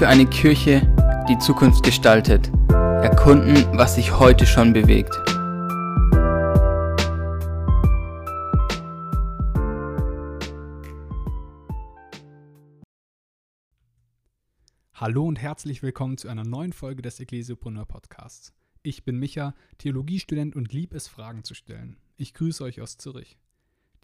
für eine Kirche, die Zukunft gestaltet. Erkunden, was sich heute schon bewegt. Hallo und herzlich willkommen zu einer neuen Folge des Ecclesiopreneur Podcasts. Ich bin Micha, Theologiestudent und lieb es, Fragen zu stellen. Ich grüße euch aus Zürich.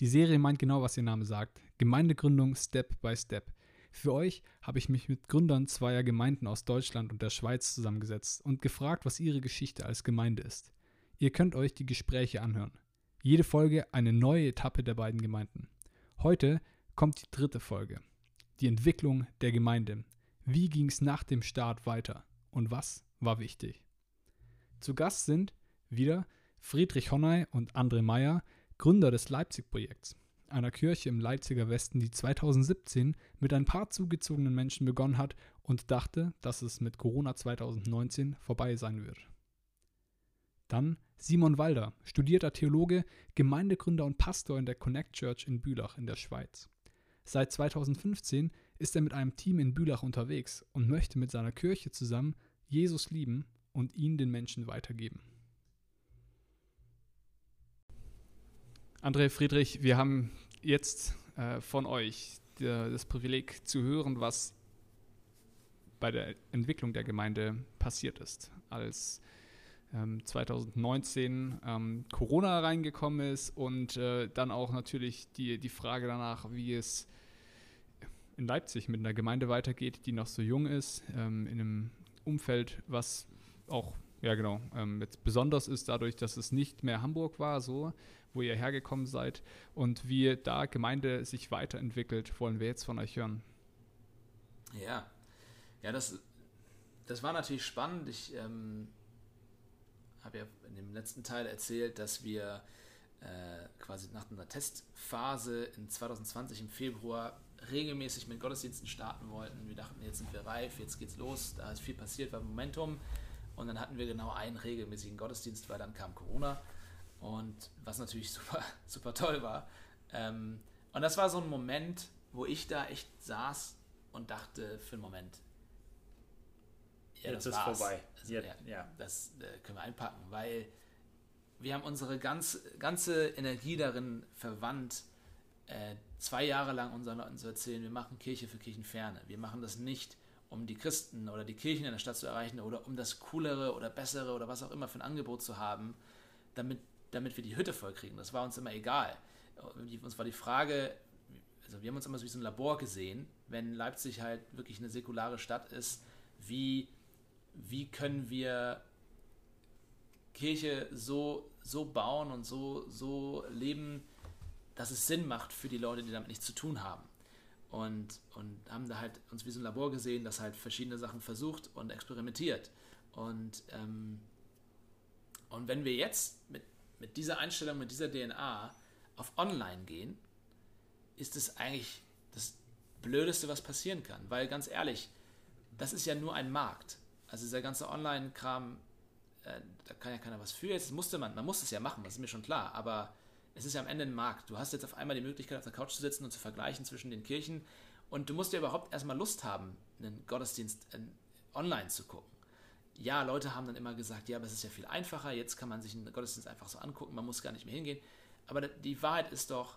Die Serie meint genau, was ihr Name sagt. Gemeindegründung Step by Step. Für euch habe ich mich mit Gründern zweier Gemeinden aus Deutschland und der Schweiz zusammengesetzt und gefragt, was ihre Geschichte als Gemeinde ist. Ihr könnt euch die Gespräche anhören. Jede Folge eine neue Etappe der beiden Gemeinden. Heute kommt die dritte Folge. Die Entwicklung der Gemeinde. Wie ging es nach dem Start weiter? Und was war wichtig? Zu Gast sind wieder Friedrich Honnay und André Meyer, Gründer des Leipzig-Projekts einer Kirche im Leipziger Westen, die 2017 mit ein paar zugezogenen Menschen begonnen hat und dachte, dass es mit Corona 2019 vorbei sein wird. Dann Simon Walder, studierter Theologe, Gemeindegründer und Pastor in der Connect Church in Bülach in der Schweiz. Seit 2015 ist er mit einem Team in Bülach unterwegs und möchte mit seiner Kirche zusammen Jesus lieben und ihn den Menschen weitergeben. André Friedrich, wir haben jetzt äh, von euch der, das Privileg zu hören, was bei der Entwicklung der Gemeinde passiert ist, als ähm, 2019 ähm, Corona reingekommen ist und äh, dann auch natürlich die, die Frage danach, wie es in Leipzig mit einer Gemeinde weitergeht, die noch so jung ist, ähm, in einem Umfeld, was auch ja genau ähm, jetzt besonders ist dadurch, dass es nicht mehr Hamburg war, so wo ihr hergekommen seid und wie da Gemeinde sich weiterentwickelt, wollen wir jetzt von euch hören. Ja, ja, das, das war natürlich spannend. Ich ähm, habe ja in dem letzten Teil erzählt, dass wir äh, quasi nach einer Testphase in 2020 im Februar regelmäßig mit Gottesdiensten starten wollten. Wir dachten, jetzt sind wir reif, jetzt geht's los, da ist viel passiert, war Momentum. Und dann hatten wir genau einen regelmäßigen Gottesdienst, weil dann kam Corona. Und was natürlich super, super toll war. Ähm, und das war so ein Moment, wo ich da echt saß und dachte für einen Moment, ja, jetzt ist war's. vorbei. Also, Jetzt, ja, ja. Das äh, können wir einpacken, weil wir haben unsere ganz, ganze Energie darin verwandt, äh, zwei Jahre lang unseren Leuten zu erzählen, wir machen Kirche für Kirchenferne. Wir machen das nicht, um die Christen oder die Kirchen in der Stadt zu erreichen oder um das coolere oder bessere oder was auch immer für ein Angebot zu haben, damit damit wir die Hütte voll kriegen. Das war uns immer egal. Uns war die Frage, also wir haben uns immer so wie so ein Labor gesehen, wenn Leipzig halt wirklich eine säkulare Stadt ist, wie, wie können wir Kirche so, so bauen und so, so leben, dass es Sinn macht für die Leute, die damit nichts zu tun haben. Und, und haben da halt uns wie so ein Labor gesehen, das halt verschiedene Sachen versucht und experimentiert. Und, ähm, und wenn wir jetzt mit mit dieser Einstellung, mit dieser DNA auf Online gehen, ist es eigentlich das Blödeste, was passieren kann. Weil ganz ehrlich, das ist ja nur ein Markt. Also dieser ganze Online-Kram, äh, da kann ja keiner was für. Jetzt musste man, man muss es ja machen, das ist mir schon klar. Aber es ist ja am Ende ein Markt. Du hast jetzt auf einmal die Möglichkeit, auf der Couch zu sitzen und zu vergleichen zwischen den Kirchen. Und du musst ja überhaupt erstmal Lust haben, einen Gottesdienst äh, online zu gucken ja, Leute haben dann immer gesagt, ja, aber es ist ja viel einfacher, jetzt kann man sich einen Gottesdienst einfach so angucken, man muss gar nicht mehr hingehen. Aber die Wahrheit ist doch,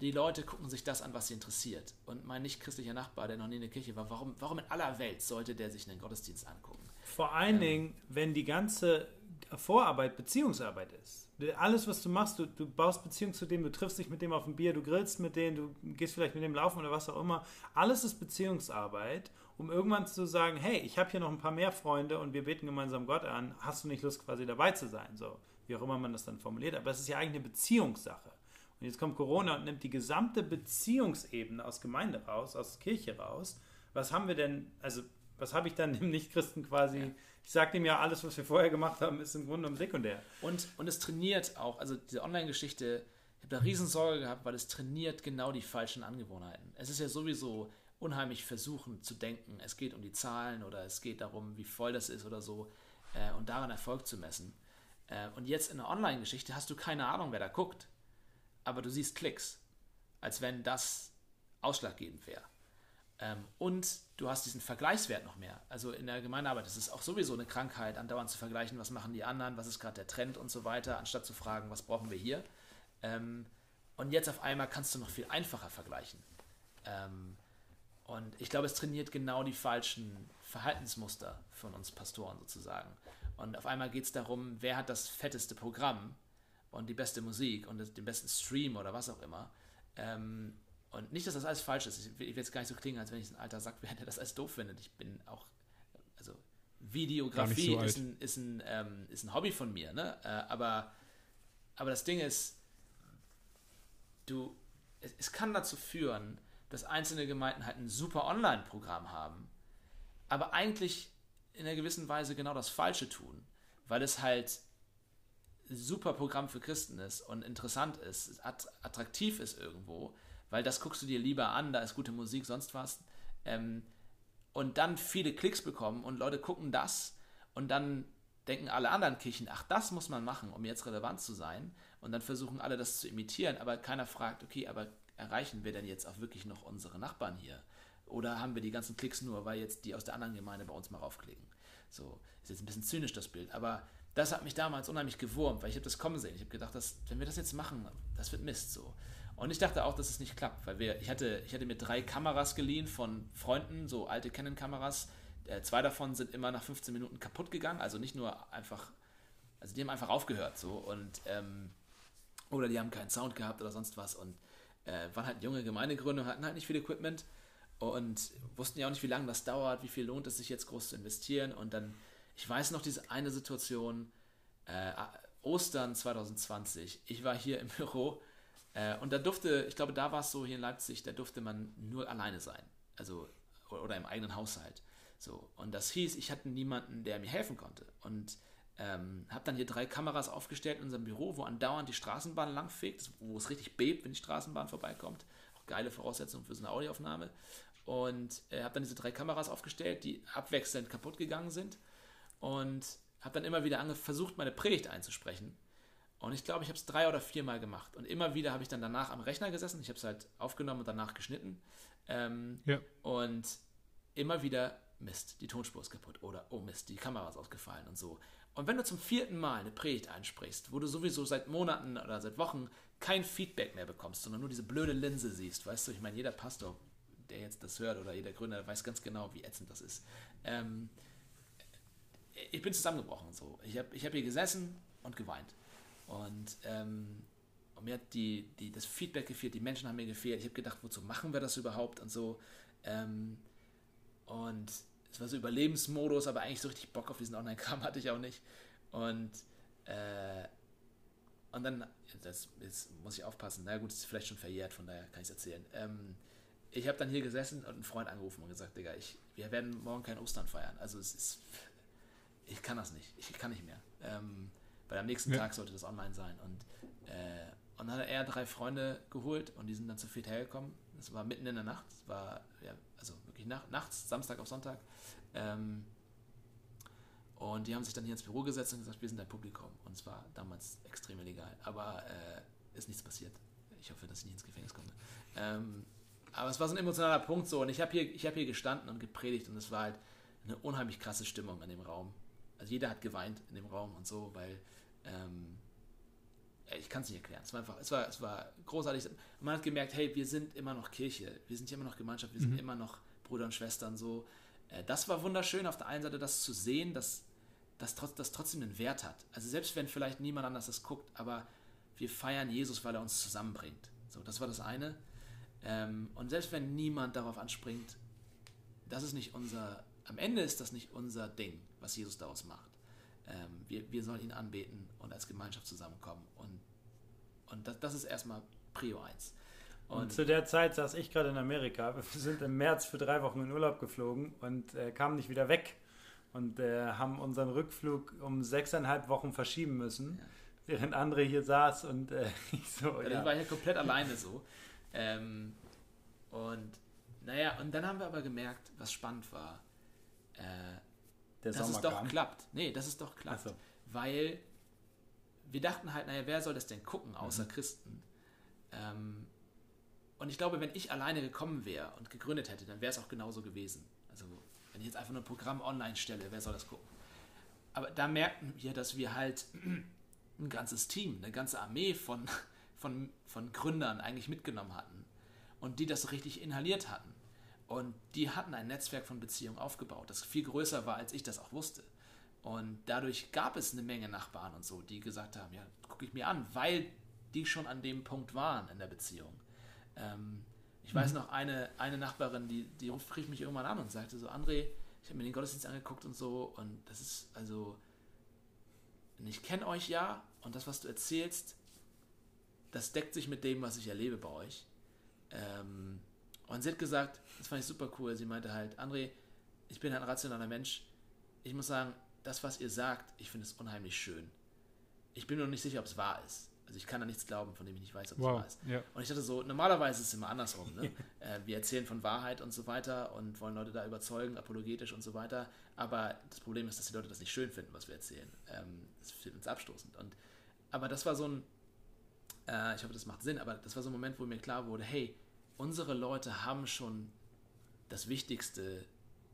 die Leute gucken sich das an, was sie interessiert. Und mein nicht-christlicher Nachbar, der noch nie in der Kirche war, warum, warum in aller Welt sollte der sich einen Gottesdienst angucken? Vor allen ähm, Dingen, wenn die ganze Vorarbeit Beziehungsarbeit ist. Alles, was du machst, du, du baust Beziehung zu dem, du triffst dich mit dem auf ein Bier, du grillst mit dem, du gehst vielleicht mit dem laufen oder was auch immer. Alles ist Beziehungsarbeit um irgendwann zu sagen, hey, ich habe hier noch ein paar mehr Freunde und wir beten gemeinsam Gott an, hast du nicht Lust quasi dabei zu sein? So, wie auch immer man das dann formuliert, aber es ist ja eigentlich eine Beziehungssache. Und jetzt kommt Corona und nimmt die gesamte Beziehungsebene aus Gemeinde raus, aus Kirche raus. Was haben wir denn, also was habe ich dann dem Nichtchristen quasi, ja. Ich sage dem ja, alles, was wir vorher gemacht haben, ist im Grunde genommen sekundär. Und, und es trainiert auch, also diese Online-Geschichte, ich habe da Riesensorge gehabt, weil es trainiert genau die falschen Angewohnheiten. Es ist ja sowieso unheimlich versuchen zu denken, es geht um die Zahlen oder es geht darum, wie voll das ist oder so äh, und daran Erfolg zu messen. Äh, und jetzt in der Online-Geschichte hast du keine Ahnung, wer da guckt, aber du siehst Klicks, als wenn das ausschlaggebend wäre. Ähm, und du hast diesen Vergleichswert noch mehr. Also in der Gemeindearbeit ist es auch sowieso eine Krankheit, andauernd zu vergleichen, was machen die anderen, was ist gerade der Trend und so weiter, anstatt zu fragen, was brauchen wir hier. Ähm, und jetzt auf einmal kannst du noch viel einfacher vergleichen. Ähm, und ich glaube, es trainiert genau die falschen Verhaltensmuster von uns Pastoren sozusagen. Und auf einmal geht es darum, wer hat das fetteste Programm und die beste Musik und den besten Stream oder was auch immer. Und nicht, dass das alles falsch ist. Ich will jetzt gar nicht so klingen, als wenn ich ein alter Sack wäre, der das alles doof findet. Ich bin auch, also Videografie so ist, ein, ist, ein, ähm, ist ein Hobby von mir, ne? Äh, aber, aber das Ding ist, du, es, es kann dazu führen, dass einzelne Gemeinden halt ein super Online-Programm haben, aber eigentlich in einer gewissen Weise genau das Falsche tun, weil es halt super Programm für Christen ist und interessant ist, attraktiv ist irgendwo, weil das guckst du dir lieber an, da ist gute Musik, sonst was. Ähm, und dann viele Klicks bekommen und Leute gucken das und dann denken alle anderen Kirchen, ach, das muss man machen, um jetzt relevant zu sein. Und dann versuchen alle das zu imitieren, aber keiner fragt, okay, aber erreichen wir denn jetzt auch wirklich noch unsere Nachbarn hier? Oder haben wir die ganzen Klicks nur, weil jetzt die aus der anderen Gemeinde bei uns mal raufklicken? So, ist jetzt ein bisschen zynisch das Bild, aber das hat mich damals unheimlich gewurmt, weil ich habe das kommen sehen. Ich habe gedacht, dass, wenn wir das jetzt machen, das wird Mist so. Und ich dachte auch, dass es nicht klappt, weil wir, ich hatte, ich hatte mir drei Kameras geliehen von Freunden, so alte Canon-Kameras. Äh, zwei davon sind immer nach 15 Minuten kaputt gegangen, also nicht nur einfach, also die haben einfach aufgehört so. Und ähm, oder die haben keinen Sound gehabt oder sonst was und äh, waren halt junge Gemeindegründer und hatten halt nicht viel Equipment und wussten ja auch nicht, wie lange das dauert, wie viel lohnt es sich jetzt groß zu investieren. Und dann, ich weiß noch diese eine Situation, äh, Ostern 2020, ich war hier im Büro äh, und da durfte, ich glaube, da war es so hier in Leipzig, da durfte man nur alleine sein. Also, oder im eigenen Haushalt. So. Und das hieß, ich hatte niemanden, der mir helfen konnte. Und ähm, habe dann hier drei Kameras aufgestellt in unserem Büro, wo andauernd die Straßenbahn langfegt, wo es richtig bebt, wenn die Straßenbahn vorbeikommt. Auch geile Voraussetzungen für so eine Audioaufnahme. Und äh, habe dann diese drei Kameras aufgestellt, die abwechselnd kaputt gegangen sind. Und habe dann immer wieder versucht, meine Predigt einzusprechen. Und ich glaube, ich habe es drei oder vier Mal gemacht. Und immer wieder habe ich dann danach am Rechner gesessen. Ich habe es halt aufgenommen und danach geschnitten. Ähm, ja. Und immer wieder, Mist, die Tonspur ist kaputt. Oder, oh Mist, die Kamera ist ausgefallen und so. Und wenn du zum vierten Mal eine Predigt einsprichst, wo du sowieso seit Monaten oder seit Wochen kein Feedback mehr bekommst, sondern nur diese blöde Linse siehst, weißt du, ich meine, jeder Pastor, der jetzt das hört oder jeder Gründer weiß ganz genau, wie ätzend das ist. Ähm, ich bin zusammengebrochen so. Ich habe ich hab hier gesessen und geweint. Und, ähm, und mir hat die, die, das Feedback gefehlt, die Menschen haben mir gefehlt. Ich habe gedacht, wozu machen wir das überhaupt und so. Ähm, und es war so Überlebensmodus, aber eigentlich so richtig Bock auf diesen Online-Kram hatte ich auch nicht. Und, äh, und dann, das, jetzt muss ich aufpassen, na gut, ist vielleicht schon verjährt, von daher kann ich es erzählen. Ähm, ich habe dann hier gesessen und einen Freund angerufen und gesagt, Digga, ich, wir werden morgen kein Ostern feiern. Also es ist, ich kann das nicht, ich kann nicht mehr. Ähm, weil am nächsten ja. Tag sollte das online sein. Und, äh, und dann hat er drei Freunde geholt und die sind dann zu viert hergekommen. Das war mitten in der Nacht. Es war, ja, also wirklich nach, nachts, Samstag auf Sonntag. Ähm, und die haben sich dann hier ins Büro gesetzt und gesagt, wir sind ein Publikum. Und es war damals extrem illegal. Aber äh, ist nichts passiert. Ich hoffe, dass ich nicht ins Gefängnis komme. Ähm, aber es war so ein emotionaler Punkt so. Und ich habe hier, hab hier gestanden und gepredigt und es war halt eine unheimlich krasse Stimmung in dem Raum. Also jeder hat geweint in dem Raum und so, weil ähm, ich kann es nicht erklären. Es war einfach, es war, es war großartig. Man hat gemerkt, hey, wir sind immer noch Kirche, wir sind immer noch Gemeinschaft, wir mhm. sind immer noch Brüder und Schwestern. So, äh, das war wunderschön auf der einen Seite, das zu sehen, dass das, das trotzdem einen Wert hat. Also selbst wenn vielleicht niemand anders das guckt, aber wir feiern Jesus, weil er uns zusammenbringt. So, das war das eine. Ähm, und selbst wenn niemand darauf anspringt, das ist nicht unser, am Ende ist das nicht unser Ding, was Jesus daraus macht. Ähm, wir, wir sollen ihn anbeten und als Gemeinschaft zusammenkommen. Und, und das, das ist erstmal Prio 1. Und, und, zu der Zeit saß ich gerade in Amerika. Wir sind im März für drei Wochen in Urlaub geflogen und äh, kamen nicht wieder weg. Und äh, haben unseren Rückflug um sechseinhalb Wochen verschieben müssen, ja. während andere hier saß und äh, ich so. Ja, ja. Ich war hier komplett alleine so. Ähm, und naja, und dann haben wir aber gemerkt, was spannend war. Äh, der dass Sommer es doch kam. klappt. Nee, dass es doch klappt. So. Weil wir dachten halt, naja, wer soll das denn gucken, außer mhm. Christen? Ähm, und ich glaube, wenn ich alleine gekommen wäre und gegründet hätte, dann wäre es auch genauso gewesen. Also wenn ich jetzt einfach nur ein Programm online stelle, wer soll das gucken? Aber da merken wir, dass wir halt ein ganzes Team, eine ganze Armee von, von, von Gründern eigentlich mitgenommen hatten und die das richtig inhaliert hatten. Und die hatten ein Netzwerk von Beziehungen aufgebaut, das viel größer war, als ich das auch wusste. Und dadurch gab es eine Menge Nachbarn und so, die gesagt haben, ja, gucke ich mir an, weil die schon an dem Punkt waren in der Beziehung. Ähm, ich weiß mhm. noch, eine, eine Nachbarin, die, die rief mich irgendwann an und sagte so, André, ich habe mir den Gottesdienst angeguckt und so und das ist also, ich kenne euch ja und das, was du erzählst, das deckt sich mit dem, was ich erlebe bei euch. Ähm, und sie hat gesagt, das fand ich super cool, sie meinte halt, André, ich bin ein rationaler Mensch. Ich muss sagen, das, was ihr sagt, ich finde es unheimlich schön. Ich bin mir noch nicht sicher, ob es wahr ist. Also ich kann da nichts glauben, von dem ich nicht weiß, ob es wow. wahr ist. Ja. Und ich dachte so, normalerweise ist es immer andersrum. Ne? äh, wir erzählen von Wahrheit und so weiter und wollen Leute da überzeugen, apologetisch und so weiter. Aber das Problem ist, dass die Leute das nicht schön finden, was wir erzählen. Ähm, das findet uns abstoßend. Und, aber das war so ein, äh, ich hoffe, das macht Sinn, aber das war so ein Moment, wo mir klar wurde, hey, unsere Leute haben schon das Wichtigste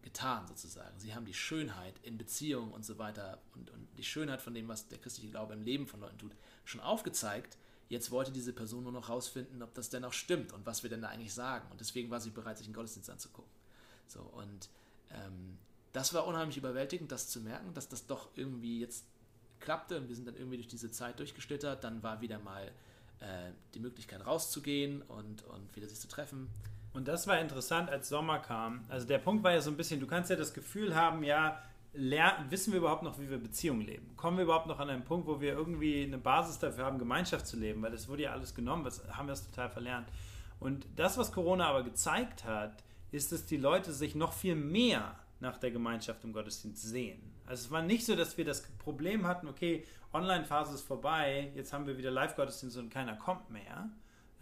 getan, sozusagen. Sie haben die Schönheit in Beziehungen und so weiter und, und die Schönheit von dem, was der christliche Glaube im Leben von Leuten tut, schon aufgezeigt. Jetzt wollte diese Person nur noch rausfinden, ob das denn auch stimmt und was wir denn da eigentlich sagen. Und deswegen war sie bereit, sich einen Gottesdienst anzugucken. So, und ähm, das war unheimlich überwältigend, das zu merken, dass das doch irgendwie jetzt klappte und wir sind dann irgendwie durch diese Zeit durchgeschlittert. Dann war wieder mal äh, die Möglichkeit rauszugehen und, und wieder sich zu treffen. Und das war interessant, als Sommer kam. Also der Punkt war ja so ein bisschen, du kannst ja das Gefühl haben, ja, wissen wir überhaupt noch, wie wir Beziehungen leben? Kommen wir überhaupt noch an einen Punkt, wo wir irgendwie eine Basis dafür haben, Gemeinschaft zu leben? Weil das wurde ja alles genommen, was haben wir es total verlernt. Und das, was Corona aber gezeigt hat, ist, dass die Leute sich noch viel mehr nach der Gemeinschaft im Gottesdienst sehen. Also es war nicht so, dass wir das Problem hatten, okay, Online-Phase ist vorbei, jetzt haben wir wieder Live-Gottesdienst und keiner kommt mehr,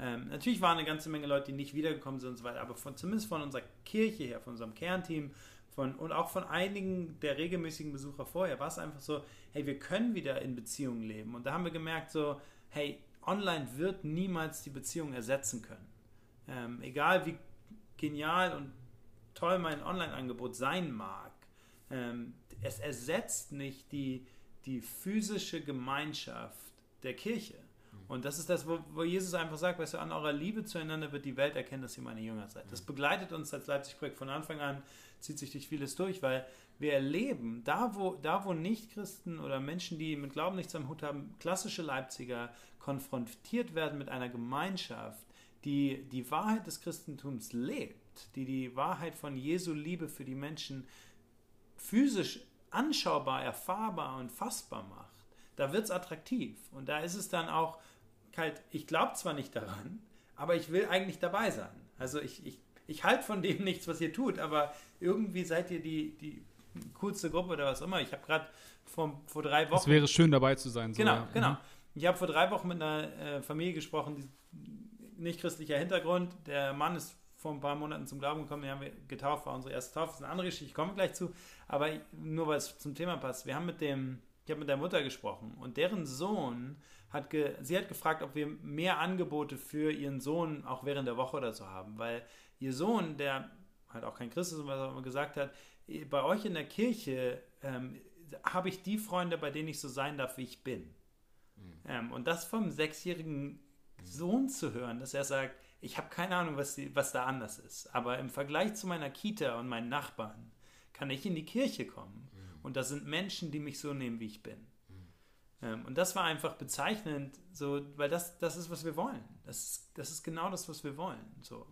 ähm, natürlich waren eine ganze Menge Leute, die nicht wiedergekommen sind und so weiter, aber von, zumindest von unserer Kirche her, von unserem Kernteam von, und auch von einigen der regelmäßigen Besucher vorher, war es einfach so, hey, wir können wieder in Beziehungen leben. Und da haben wir gemerkt, so, hey, online wird niemals die Beziehung ersetzen können. Ähm, egal wie genial und toll mein Online-Angebot sein mag, ähm, es ersetzt nicht die, die physische Gemeinschaft der Kirche. Und das ist das, wo, wo, Jesus einfach sagt, weißt du, an eurer Liebe zueinander wird die Welt erkennen, dass ihr meine Jünger seid. Das begleitet uns als Leipzig-Projekt von Anfang an, zieht sich durch vieles durch, weil wir erleben, da wo, da wo Nichtchristen oder Menschen, die mit Glauben nichts am Hut haben, klassische Leipziger konfrontiert werden mit einer Gemeinschaft, die die Wahrheit des Christentums lebt, die die Wahrheit von Jesu Liebe für die Menschen physisch anschaubar, erfahrbar und fassbar macht, da wird es attraktiv. Und da ist es dann auch halt, ich glaube zwar nicht daran, aber ich will eigentlich dabei sein. Also ich, ich, ich halte von dem nichts, was ihr tut, aber irgendwie seid ihr die, die coolste Gruppe oder was immer. Ich habe gerade vor, vor drei Wochen. Es wäre schön dabei zu sein. So, genau, ja. genau. Mhm. Ich habe vor drei Wochen mit einer äh, Familie gesprochen, die nicht christlicher Hintergrund. Der Mann ist vor ein paar Monaten zum Glauben gekommen, den haben wir getauft, war unsere erste Taufe. Das ist eine andere Geschichte, ich komme gleich zu. Aber nur weil es zum Thema passt, wir haben mit dem, ich habe mit der Mutter gesprochen und deren Sohn hat ge, sie hat gefragt, ob wir mehr Angebote für ihren Sohn auch während der Woche oder so haben, weil ihr Sohn, der halt auch kein Christ ist, was er immer gesagt hat, bei euch in der Kirche ähm, habe ich die Freunde, bei denen ich so sein darf, wie ich bin. Mhm. Ähm, und das vom sechsjährigen Sohn zu hören, dass er sagt, ich habe keine Ahnung, was, die, was da anders ist, aber im Vergleich zu meiner Kita und meinen Nachbarn kann ich in die Kirche kommen. Mhm. Und da sind Menschen, die mich so nehmen, wie ich bin. Ähm, und das war einfach bezeichnend, so, weil das, das ist, was wir wollen. Das, das ist genau das, was wir wollen. So.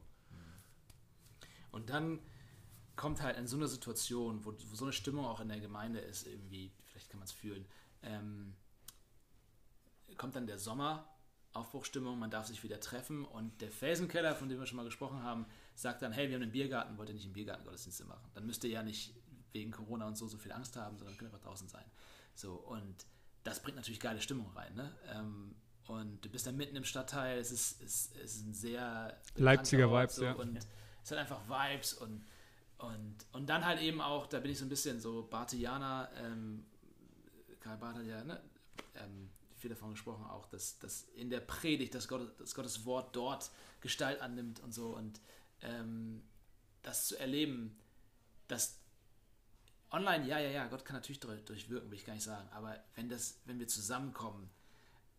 Und dann kommt halt in so eine Situation, wo, wo so eine Stimmung auch in der Gemeinde ist, irgendwie, vielleicht kann man es fühlen, ähm, kommt dann der Sommer, Aufbruchstimmung, man darf sich wieder treffen und der Felsenkeller, von dem wir schon mal gesprochen haben, sagt dann, hey, wir haben einen Biergarten, wollt ihr nicht einen Biergarten Gottesdienste machen? Dann müsst ihr ja nicht wegen Corona und so so viel Angst haben, sondern könnt einfach draußen sein. So, und das bringt natürlich geile Stimmung rein. Ne? Ähm, und du bist dann mitten im Stadtteil, es ist, es, es ist ein sehr Leipziger Ort, Vibes, so, ja. Und ja. es hat einfach Vibes und, und, und dann halt eben auch, da bin ich so ein bisschen so Bartianer, ähm, Karl Barth hat ja ne, ähm, viel davon gesprochen auch, dass, dass in der Predigt, dass, Gott, dass Gottes Wort dort Gestalt annimmt und so und ähm, das zu erleben, dass online, ja, ja, ja, Gott kann natürlich durchwirken, will ich gar nicht sagen, aber wenn das, wenn wir zusammenkommen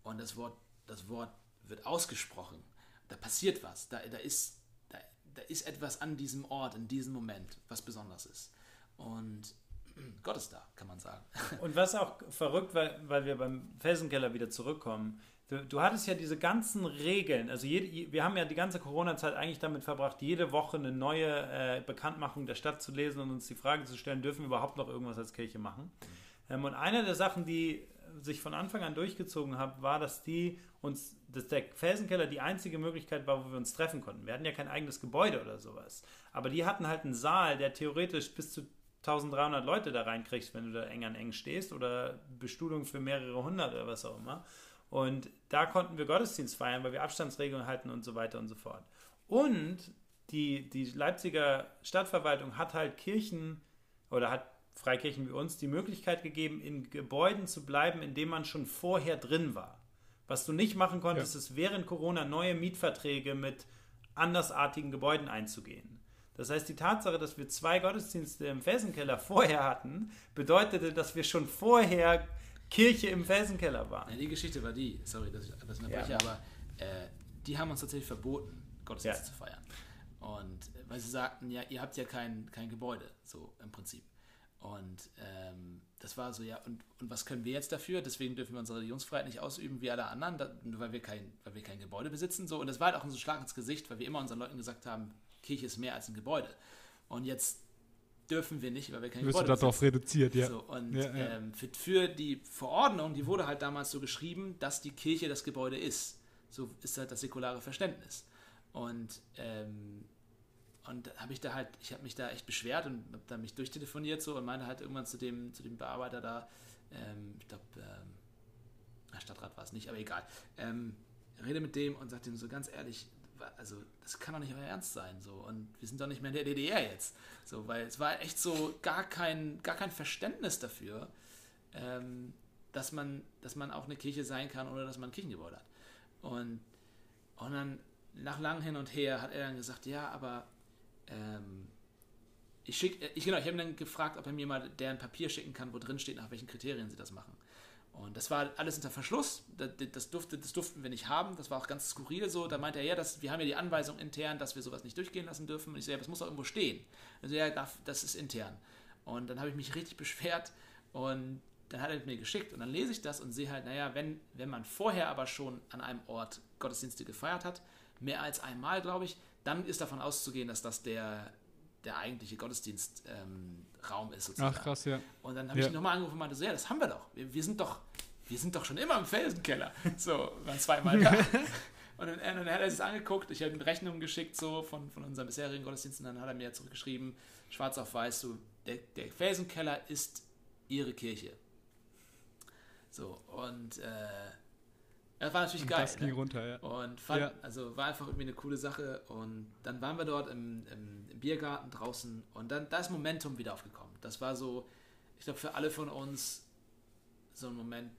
und das Wort, das Wort wird ausgesprochen, da passiert was, da, da ist, da, da ist etwas an diesem Ort, in diesem Moment, was besonders ist. Und Gott ist da, kann man sagen. Und was auch verrückt, weil, weil wir beim Felsenkeller wieder zurückkommen, Du, du, hattest ja diese ganzen Regeln, also jede, wir haben ja die ganze Corona-Zeit eigentlich damit verbracht, jede Woche eine neue äh, Bekanntmachung der Stadt zu lesen und uns die Frage zu stellen, dürfen wir überhaupt noch irgendwas als Kirche machen? Ähm, und eine der Sachen, die sich von Anfang an durchgezogen hat, war, dass die uns, dass der Felsenkeller die einzige Möglichkeit war, wo wir uns treffen konnten. Wir hatten ja kein eigenes Gebäude oder sowas. Aber die hatten halt einen Saal, der theoretisch bis zu 1300 Leute da reinkriegst, wenn du da eng an eng stehst oder Bestuhlung für mehrere hundert oder was auch immer. Und da konnten wir Gottesdienst feiern, weil wir Abstandsregeln halten und so weiter und so fort. Und die, die Leipziger Stadtverwaltung hat halt Kirchen oder hat Freikirchen wie uns die Möglichkeit gegeben, in Gebäuden zu bleiben, in denen man schon vorher drin war. Was du nicht machen konntest, ja. ist während Corona neue Mietverträge mit andersartigen Gebäuden einzugehen. Das heißt, die Tatsache, dass wir zwei Gottesdienste im Felsenkeller vorher hatten, bedeutete, dass wir schon vorher Kirche im Felsenkeller war. Ja, die Geschichte war die, sorry, dass ich das unterbreche, ja. aber äh, die haben uns tatsächlich verboten, Gottesdienst ja. zu feiern. Und äh, weil sie sagten, ja, ihr habt ja kein, kein Gebäude, so im Prinzip. Und ähm, das war so, ja, und, und was können wir jetzt dafür? Deswegen dürfen wir unsere Religionsfreiheit nicht ausüben wie alle anderen, da, weil wir, kein, weil wir kein Gebäude besitzen. So. Und das war halt auch ein so Schlag ins Gesicht, weil wir immer unseren Leuten gesagt haben, Kirche ist mehr als ein Gebäude. Und jetzt dürfen wir nicht, weil wir kein Wirst Gebäude du darauf reduziert, ja. So, und ja, ja. Ähm, für, für, die Verordnung, die wurde halt damals so geschrieben, dass die Kirche das Gebäude ist. So ist halt das säkulare Verständnis. Und ähm, und habe ich da halt, ich habe mich da echt beschwert und habe da mich durchtelefoniert so und meinte halt irgendwann zu dem, zu dem Bearbeiter da, ähm, ich glaube, ähm, Stadtrat war es nicht, aber egal, ähm, rede mit dem und sagte ihm so ganz ehrlich, also das kann doch nicht euer Ernst sein. So. Und wir sind doch nicht mehr in der DDR jetzt. So, weil es war echt so gar kein, gar kein Verständnis dafür, ähm, dass, man, dass man auch eine Kirche sein kann, oder dass man ein Kirchengebäude hat. Und, und dann nach lang hin und her hat er dann gesagt, ja, aber ähm, ich schick, ich genau, ich habe ihn dann gefragt, ob er mir mal deren Papier schicken kann, wo drin steht, nach welchen Kriterien sie das machen. Und das war alles unter Verschluss. Das, durfte, das durften wir nicht haben. Das war auch ganz skurril so. Da meinte er, ja, das, wir haben ja die Anweisung intern, dass wir sowas nicht durchgehen lassen dürfen. Und ich so, ja, das muss doch irgendwo stehen. Also ja, das ist intern. Und dann habe ich mich richtig beschwert und dann hat er mir geschickt und dann lese ich das und sehe halt, naja, wenn, wenn man vorher aber schon an einem Ort Gottesdienste gefeiert hat, mehr als einmal, glaube ich, dann ist davon auszugehen, dass das der, der eigentliche Gottesdienstraum ähm, ist sozusagen. Ach krass, ja. Und dann habe ja. ich nochmal angerufen und meinte so, ja, das haben wir doch. Wir, wir, sind doch. wir sind doch schon immer im Felsenkeller. So, waren zweimal da. Und dann, dann, hat er sich angeguckt, ich habe ihm Rechnungen geschickt so von, von unserem bisherigen Gottesdienst und dann hat er mir zurückgeschrieben, schwarz auf weiß, so, der, der Felsenkeller ist ihre Kirche. So, und äh, das war natürlich und geil. Das ging ne? runter, ja. Und fand, ja. also war einfach irgendwie eine coole Sache. Und dann waren wir dort im, im, im Biergarten draußen und dann da ist Momentum wieder aufgekommen. Das war so, ich glaube, für alle von uns so ein Moment,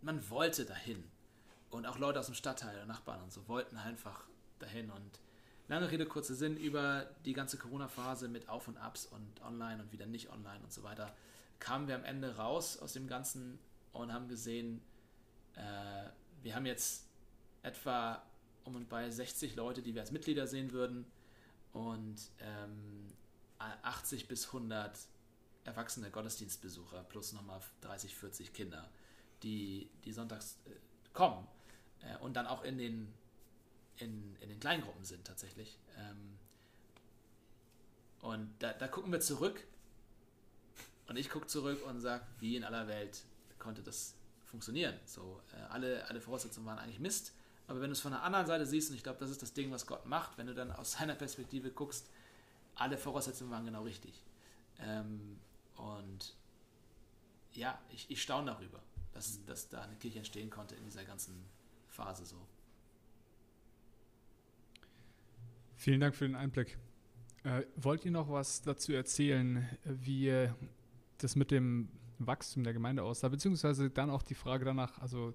man wollte dahin. Und auch Leute aus dem Stadtteil, Nachbarn und so, wollten einfach dahin. Und lange Rede, kurzer Sinn über die ganze Corona-Phase mit Auf und Abs und online und wieder nicht online und so weiter, kamen wir am Ende raus aus dem Ganzen und haben gesehen, äh, wir haben jetzt etwa um und bei 60 Leute, die wir als Mitglieder sehen würden und ähm, 80 bis 100 erwachsene Gottesdienstbesucher plus nochmal 30, 40 Kinder, die, die sonntags äh, kommen äh, und dann auch in den, in, in den Kleingruppen sind tatsächlich. Ähm, und da, da gucken wir zurück und ich gucke zurück und sage, wie in aller Welt konnte das funktionieren. So, äh, alle, alle Voraussetzungen waren eigentlich Mist. Aber wenn du es von der anderen Seite siehst, und ich glaube, das ist das Ding, was Gott macht, wenn du dann aus seiner Perspektive guckst, alle Voraussetzungen waren genau richtig. Ähm, und ja, ich, ich staune darüber, dass, dass da eine Kirche entstehen konnte in dieser ganzen Phase so. Vielen Dank für den Einblick. Äh, wollt ihr noch was dazu erzählen, wie das mit dem Wachstum der Gemeinde aussah, beziehungsweise dann auch die Frage danach, also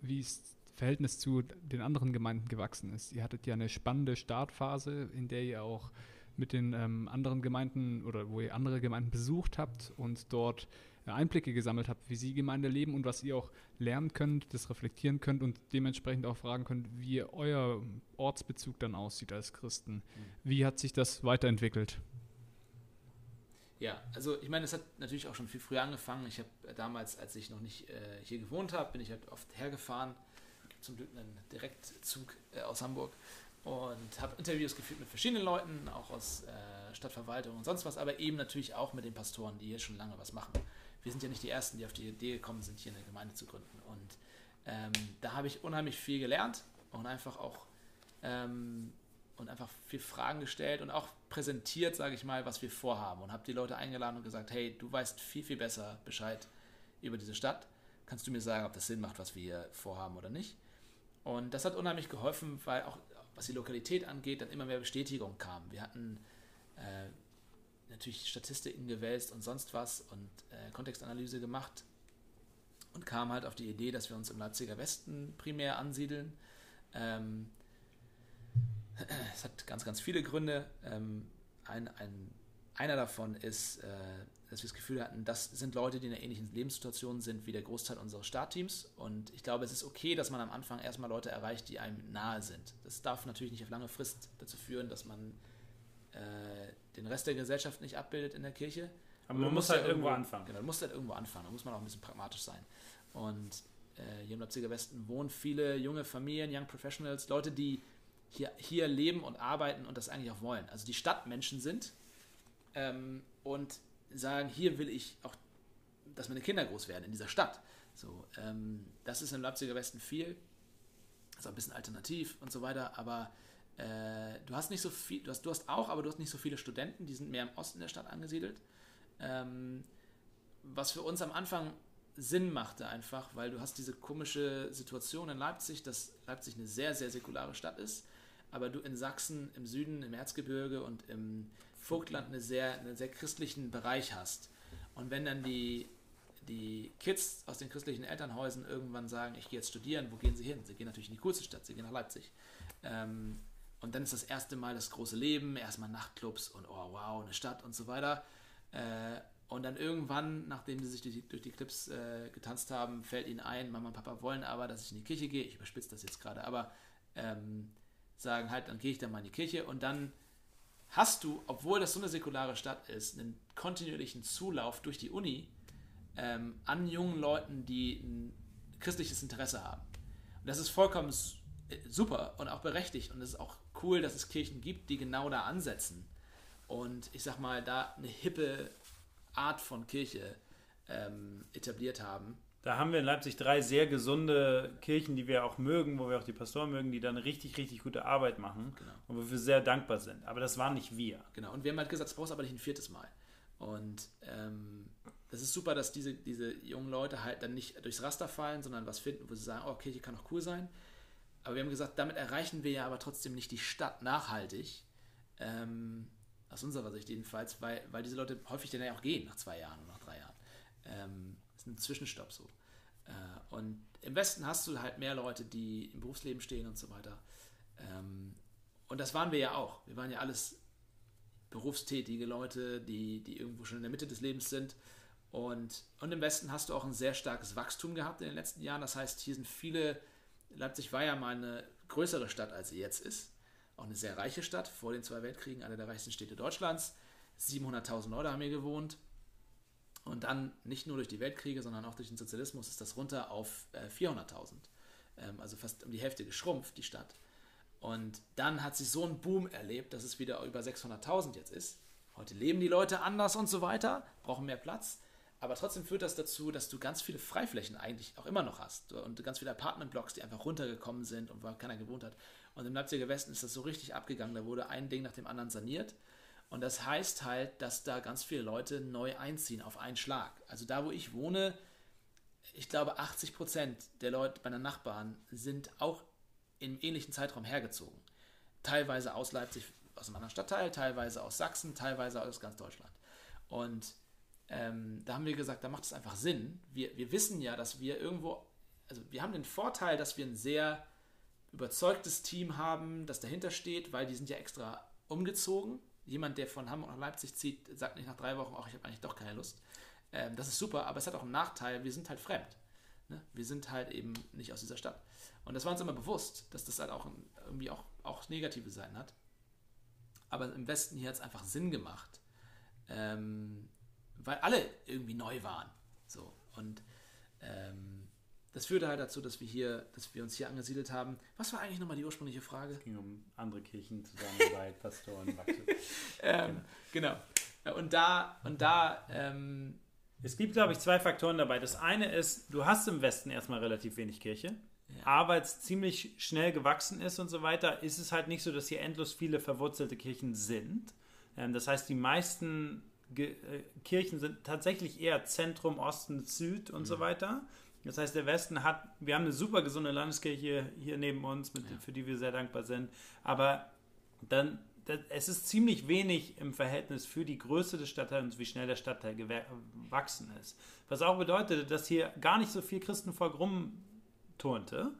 wie es Verhältnis zu den anderen Gemeinden gewachsen ist. Ihr hattet ja eine spannende Startphase, in der ihr auch mit den ähm, anderen Gemeinden oder wo ihr andere Gemeinden besucht habt und dort äh, Einblicke gesammelt habt, wie sie Gemeinde leben und was ihr auch lernen könnt, das reflektieren könnt und dementsprechend auch fragen könnt, wie euer Ortsbezug dann aussieht als Christen. Mhm. Wie hat sich das weiterentwickelt? Ja, also ich meine, es hat natürlich auch schon viel früher angefangen. Ich habe damals, als ich noch nicht äh, hier gewohnt habe, bin ich halt oft hergefahren zum Glück einen Direktzug äh, aus Hamburg und habe Interviews geführt mit verschiedenen Leuten, auch aus äh, Stadtverwaltung und sonst was, aber eben natürlich auch mit den Pastoren, die hier schon lange was machen. Wir sind ja nicht die Ersten, die auf die Idee gekommen sind, hier eine Gemeinde zu gründen. Und ähm, da habe ich unheimlich viel gelernt und einfach auch ähm, und einfach viel Fragen gestellt und auch präsentiert, sage ich mal, was wir vorhaben und habe die Leute eingeladen und gesagt, hey, du weißt viel, viel besser Bescheid über diese Stadt. Kannst du mir sagen, ob das Sinn macht, was wir hier vorhaben oder nicht? Und das hat unheimlich geholfen, weil auch was die Lokalität angeht, dann immer mehr Bestätigung kam. Wir hatten äh, natürlich Statistiken gewälzt und sonst was und äh, Kontextanalyse gemacht und kamen halt auf die Idee, dass wir uns im Leipziger Westen primär ansiedeln. Ähm, es hat ganz, ganz viele Gründe. Ähm, ein, ein, einer davon ist, äh, dass wir das Gefühl hatten, das sind Leute, die in einer ähnlichen Lebenssituation sind wie der Großteil unseres Startteams. Und ich glaube, es ist okay, dass man am Anfang erstmal Leute erreicht, die einem nahe sind. Das darf natürlich nicht auf lange Frist dazu führen, dass man äh, den Rest der Gesellschaft nicht abbildet in der Kirche. Aber man, man muss halt irgendwo, irgendwo anfangen. Genau, man muss halt irgendwo anfangen. Da muss man auch ein bisschen pragmatisch sein. Und äh, hier im Leipziger Westen wohnen viele junge Familien, Young Professionals, Leute, die hier, hier leben und arbeiten und das eigentlich auch wollen. Also die Stadtmenschen sind. Ähm, und sagen, hier will ich auch, dass meine Kinder groß werden in dieser Stadt. So, ähm, das ist im Leipziger Westen viel. Ist auch ein bisschen alternativ und so weiter, aber äh, du hast nicht so viel, du hast, du hast auch, aber du hast nicht so viele Studenten, die sind mehr im Osten der Stadt angesiedelt. Ähm, was für uns am Anfang Sinn machte einfach, weil du hast diese komische Situation in Leipzig, dass Leipzig eine sehr, sehr säkulare Stadt ist, aber du in Sachsen, im Süden, im Erzgebirge und im Vogtland eine sehr, einen sehr christlichen Bereich hast. Und wenn dann die, die Kids aus den christlichen Elternhäusern irgendwann sagen, ich gehe jetzt studieren, wo gehen sie hin? Sie gehen natürlich in die coolste Stadt, sie gehen nach Leipzig. Ähm, und dann ist das erste Mal das große Leben, erstmal Nachtclubs und oh wow, eine Stadt und so weiter. Äh, und dann irgendwann, nachdem sie sich durch die, durch die Clips äh, getanzt haben, fällt ihnen ein, Mama und Papa wollen aber, dass ich in die Kirche gehe. Ich überspitze das jetzt gerade, aber ähm, sagen halt, dann gehe ich dann mal in die Kirche und dann hast du, obwohl das so eine säkulare Stadt ist, einen kontinuierlichen Zulauf durch die Uni ähm, an jungen Leuten, die ein christliches Interesse haben. Und das ist vollkommen äh, super und auch berechtigt und es ist auch cool, dass es Kirchen gibt, die genau da ansetzen und ich sag mal, da eine hippe Art von Kirche ähm, etabliert haben da haben wir in Leipzig drei sehr gesunde Kirchen, die wir auch mögen, wo wir auch die Pastoren mögen, die da eine richtig, richtig gute Arbeit machen genau. und wo wir sehr dankbar sind. Aber das waren nicht wir. Genau, und wir haben halt gesagt, es brauchst aber nicht ein viertes Mal. Und ähm, das ist super, dass diese, diese jungen Leute halt dann nicht durchs Raster fallen, sondern was finden, wo sie sagen, oh, Kirche kann auch cool sein. Aber wir haben gesagt, damit erreichen wir ja aber trotzdem nicht die Stadt nachhaltig. Ähm, aus unserer Sicht jedenfalls, weil, weil diese Leute häufig dann ja auch gehen nach zwei Jahren oder nach drei Jahren. Ähm, ein Zwischenstopp so. Äh, und im Westen hast du halt mehr Leute, die im Berufsleben stehen und so weiter. Ähm, und das waren wir ja auch. Wir waren ja alles berufstätige Leute, die, die irgendwo schon in der Mitte des Lebens sind. Und, und im Westen hast du auch ein sehr starkes Wachstum gehabt in den letzten Jahren. Das heißt, hier sind viele, Leipzig war ja mal eine größere Stadt, als sie jetzt ist. Auch eine sehr reiche Stadt, vor den zwei Weltkriegen, eine der reichsten Städte Deutschlands. 700.000 Leute haben hier gewohnt. Und dann nicht nur durch die Weltkriege, sondern auch durch den Sozialismus ist das runter auf äh, 400.000. Ähm, also fast um die Hälfte geschrumpft, die Stadt. Und dann hat sich so ein Boom erlebt, dass es wieder über 600.000 jetzt ist. Heute leben die Leute anders und so weiter, brauchen mehr Platz. Aber trotzdem führt das dazu, dass du ganz viele Freiflächen eigentlich auch immer noch hast. Und ganz viele Apartmentblocks, die einfach runtergekommen sind und wo keiner gewohnt hat. Und im Leipziger Westen ist das so richtig abgegangen. Da wurde ein Ding nach dem anderen saniert. Und das heißt halt, dass da ganz viele Leute neu einziehen auf einen Schlag. Also da, wo ich wohne, ich glaube 80 Prozent der Leute, meiner Nachbarn, sind auch im ähnlichen Zeitraum hergezogen. Teilweise aus Leipzig, aus einem anderen Stadtteil, teilweise aus Sachsen, teilweise aus ganz Deutschland. Und ähm, da haben wir gesagt, da macht es einfach Sinn. Wir, wir wissen ja, dass wir irgendwo, also wir haben den Vorteil, dass wir ein sehr überzeugtes Team haben, das dahinter steht, weil die sind ja extra umgezogen. Jemand, der von Hamburg nach Leipzig zieht, sagt nicht nach drei Wochen, ach, ich habe eigentlich doch keine Lust. Ähm, das ist super, aber es hat auch einen Nachteil, wir sind halt fremd. Ne? Wir sind halt eben nicht aus dieser Stadt. Und das war uns immer bewusst, dass das halt auch irgendwie auch, auch negative Seiten hat. Aber im Westen hier hat es einfach Sinn gemacht, ähm, weil alle irgendwie neu waren. So. Und ähm, das führte halt dazu, dass wir hier, dass wir uns hier angesiedelt haben. Was war eigentlich nochmal die ursprüngliche Frage? Es ging um andere Kirchen, Zusammenarbeit, Pastoren, Wachstum. ähm, genau. Und da, und da ähm, es gibt, glaube ich, zwei Faktoren dabei. Das eine ist, du hast im Westen erstmal relativ wenig Kirche. Ja. Aber weil es ziemlich schnell gewachsen ist und so weiter, ist es halt nicht so, dass hier endlos viele verwurzelte Kirchen sind. Ähm, das heißt, die meisten Ge äh, Kirchen sind tatsächlich eher Zentrum, Osten, Süd und mhm. so weiter. Das heißt, der Westen hat, wir haben eine super gesunde Landeskirche hier neben uns, mit, ja. für die wir sehr dankbar sind. Aber dann es ist ziemlich wenig im Verhältnis für die Größe des Stadtteils und wie schnell der Stadtteil gewachsen ist. Was auch bedeutet, dass hier gar nicht so viel Christenvolk rumturnte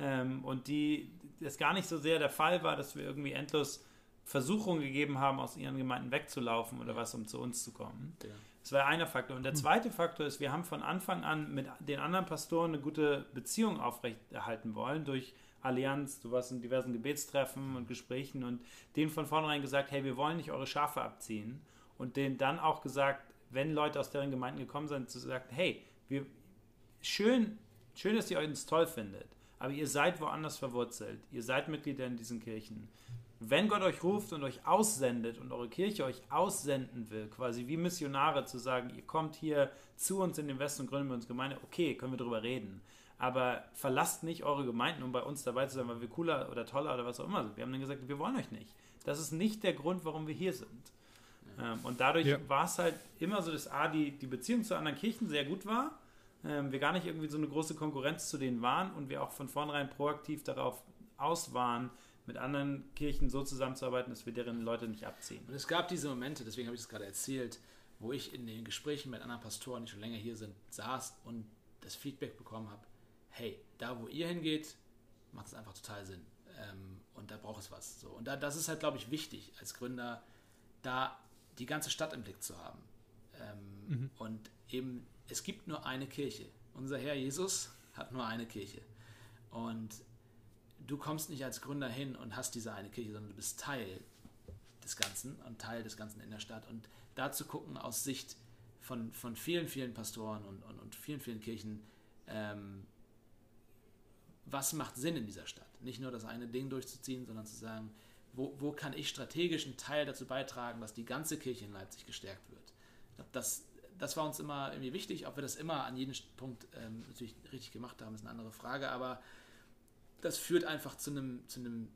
ähm, und die es gar nicht so sehr der Fall war, dass wir irgendwie endlos Versuchungen gegeben haben, aus ihren Gemeinden wegzulaufen oder was, um zu uns zu kommen. Ja. Das war einer Faktor. Und der zweite Faktor ist, wir haben von Anfang an mit den anderen Pastoren eine gute Beziehung aufrechterhalten wollen durch Allianz, du warst in diversen Gebetstreffen und Gesprächen und denen von vornherein gesagt, hey, wir wollen nicht eure Schafe abziehen. Und denen dann auch gesagt, wenn Leute aus deren Gemeinden gekommen sind, zu sagen, hey, wir, schön, schön, dass ihr uns toll findet, aber ihr seid woanders verwurzelt. Ihr seid Mitglieder in diesen Kirchen. Wenn Gott euch ruft und euch aussendet und eure Kirche euch aussenden will, quasi wie Missionare zu sagen, ihr kommt hier zu uns in den Westen und gründen wir uns Gemeinde, okay, können wir darüber reden aber verlasst nicht eure Gemeinden, um bei uns dabei zu sein, weil wir cooler oder toller oder was auch immer sind. Wir haben dann gesagt, wir wollen euch nicht. Das ist nicht der Grund, warum wir hier sind. Ähm, und dadurch ja. war es halt immer so, dass A, die, die Beziehung zu anderen Kirchen sehr gut war, ähm, wir gar nicht irgendwie so eine große Konkurrenz zu denen waren und wir auch von vornherein proaktiv darauf aus waren, mit anderen Kirchen so zusammenzuarbeiten, dass wir deren Leute nicht abziehen. Und es gab diese Momente, deswegen habe ich das gerade erzählt, wo ich in den Gesprächen mit anderen Pastoren, die schon länger hier sind, saß und das Feedback bekommen habe, hey, da wo ihr hingeht, macht es einfach total Sinn. Ähm, und da braucht es was. So. Und da, das ist halt, glaube ich, wichtig als Gründer, da die ganze Stadt im Blick zu haben. Ähm, mhm. Und eben, es gibt nur eine Kirche. Unser Herr Jesus hat nur eine Kirche. Und du kommst nicht als Gründer hin und hast diese eine Kirche, sondern du bist Teil des Ganzen und Teil des Ganzen in der Stadt. Und da zu gucken aus Sicht von, von vielen, vielen Pastoren und, und, und vielen, vielen Kirchen, ähm, was macht Sinn in dieser Stadt? Nicht nur das eine Ding durchzuziehen, sondern zu sagen, wo, wo kann ich strategisch einen Teil dazu beitragen, dass die ganze Kirche in Leipzig gestärkt wird? Das, das war uns immer irgendwie wichtig. Ob wir das immer an jedem Punkt ähm, natürlich richtig gemacht haben, ist eine andere Frage, aber das führt einfach zu einem, zu einem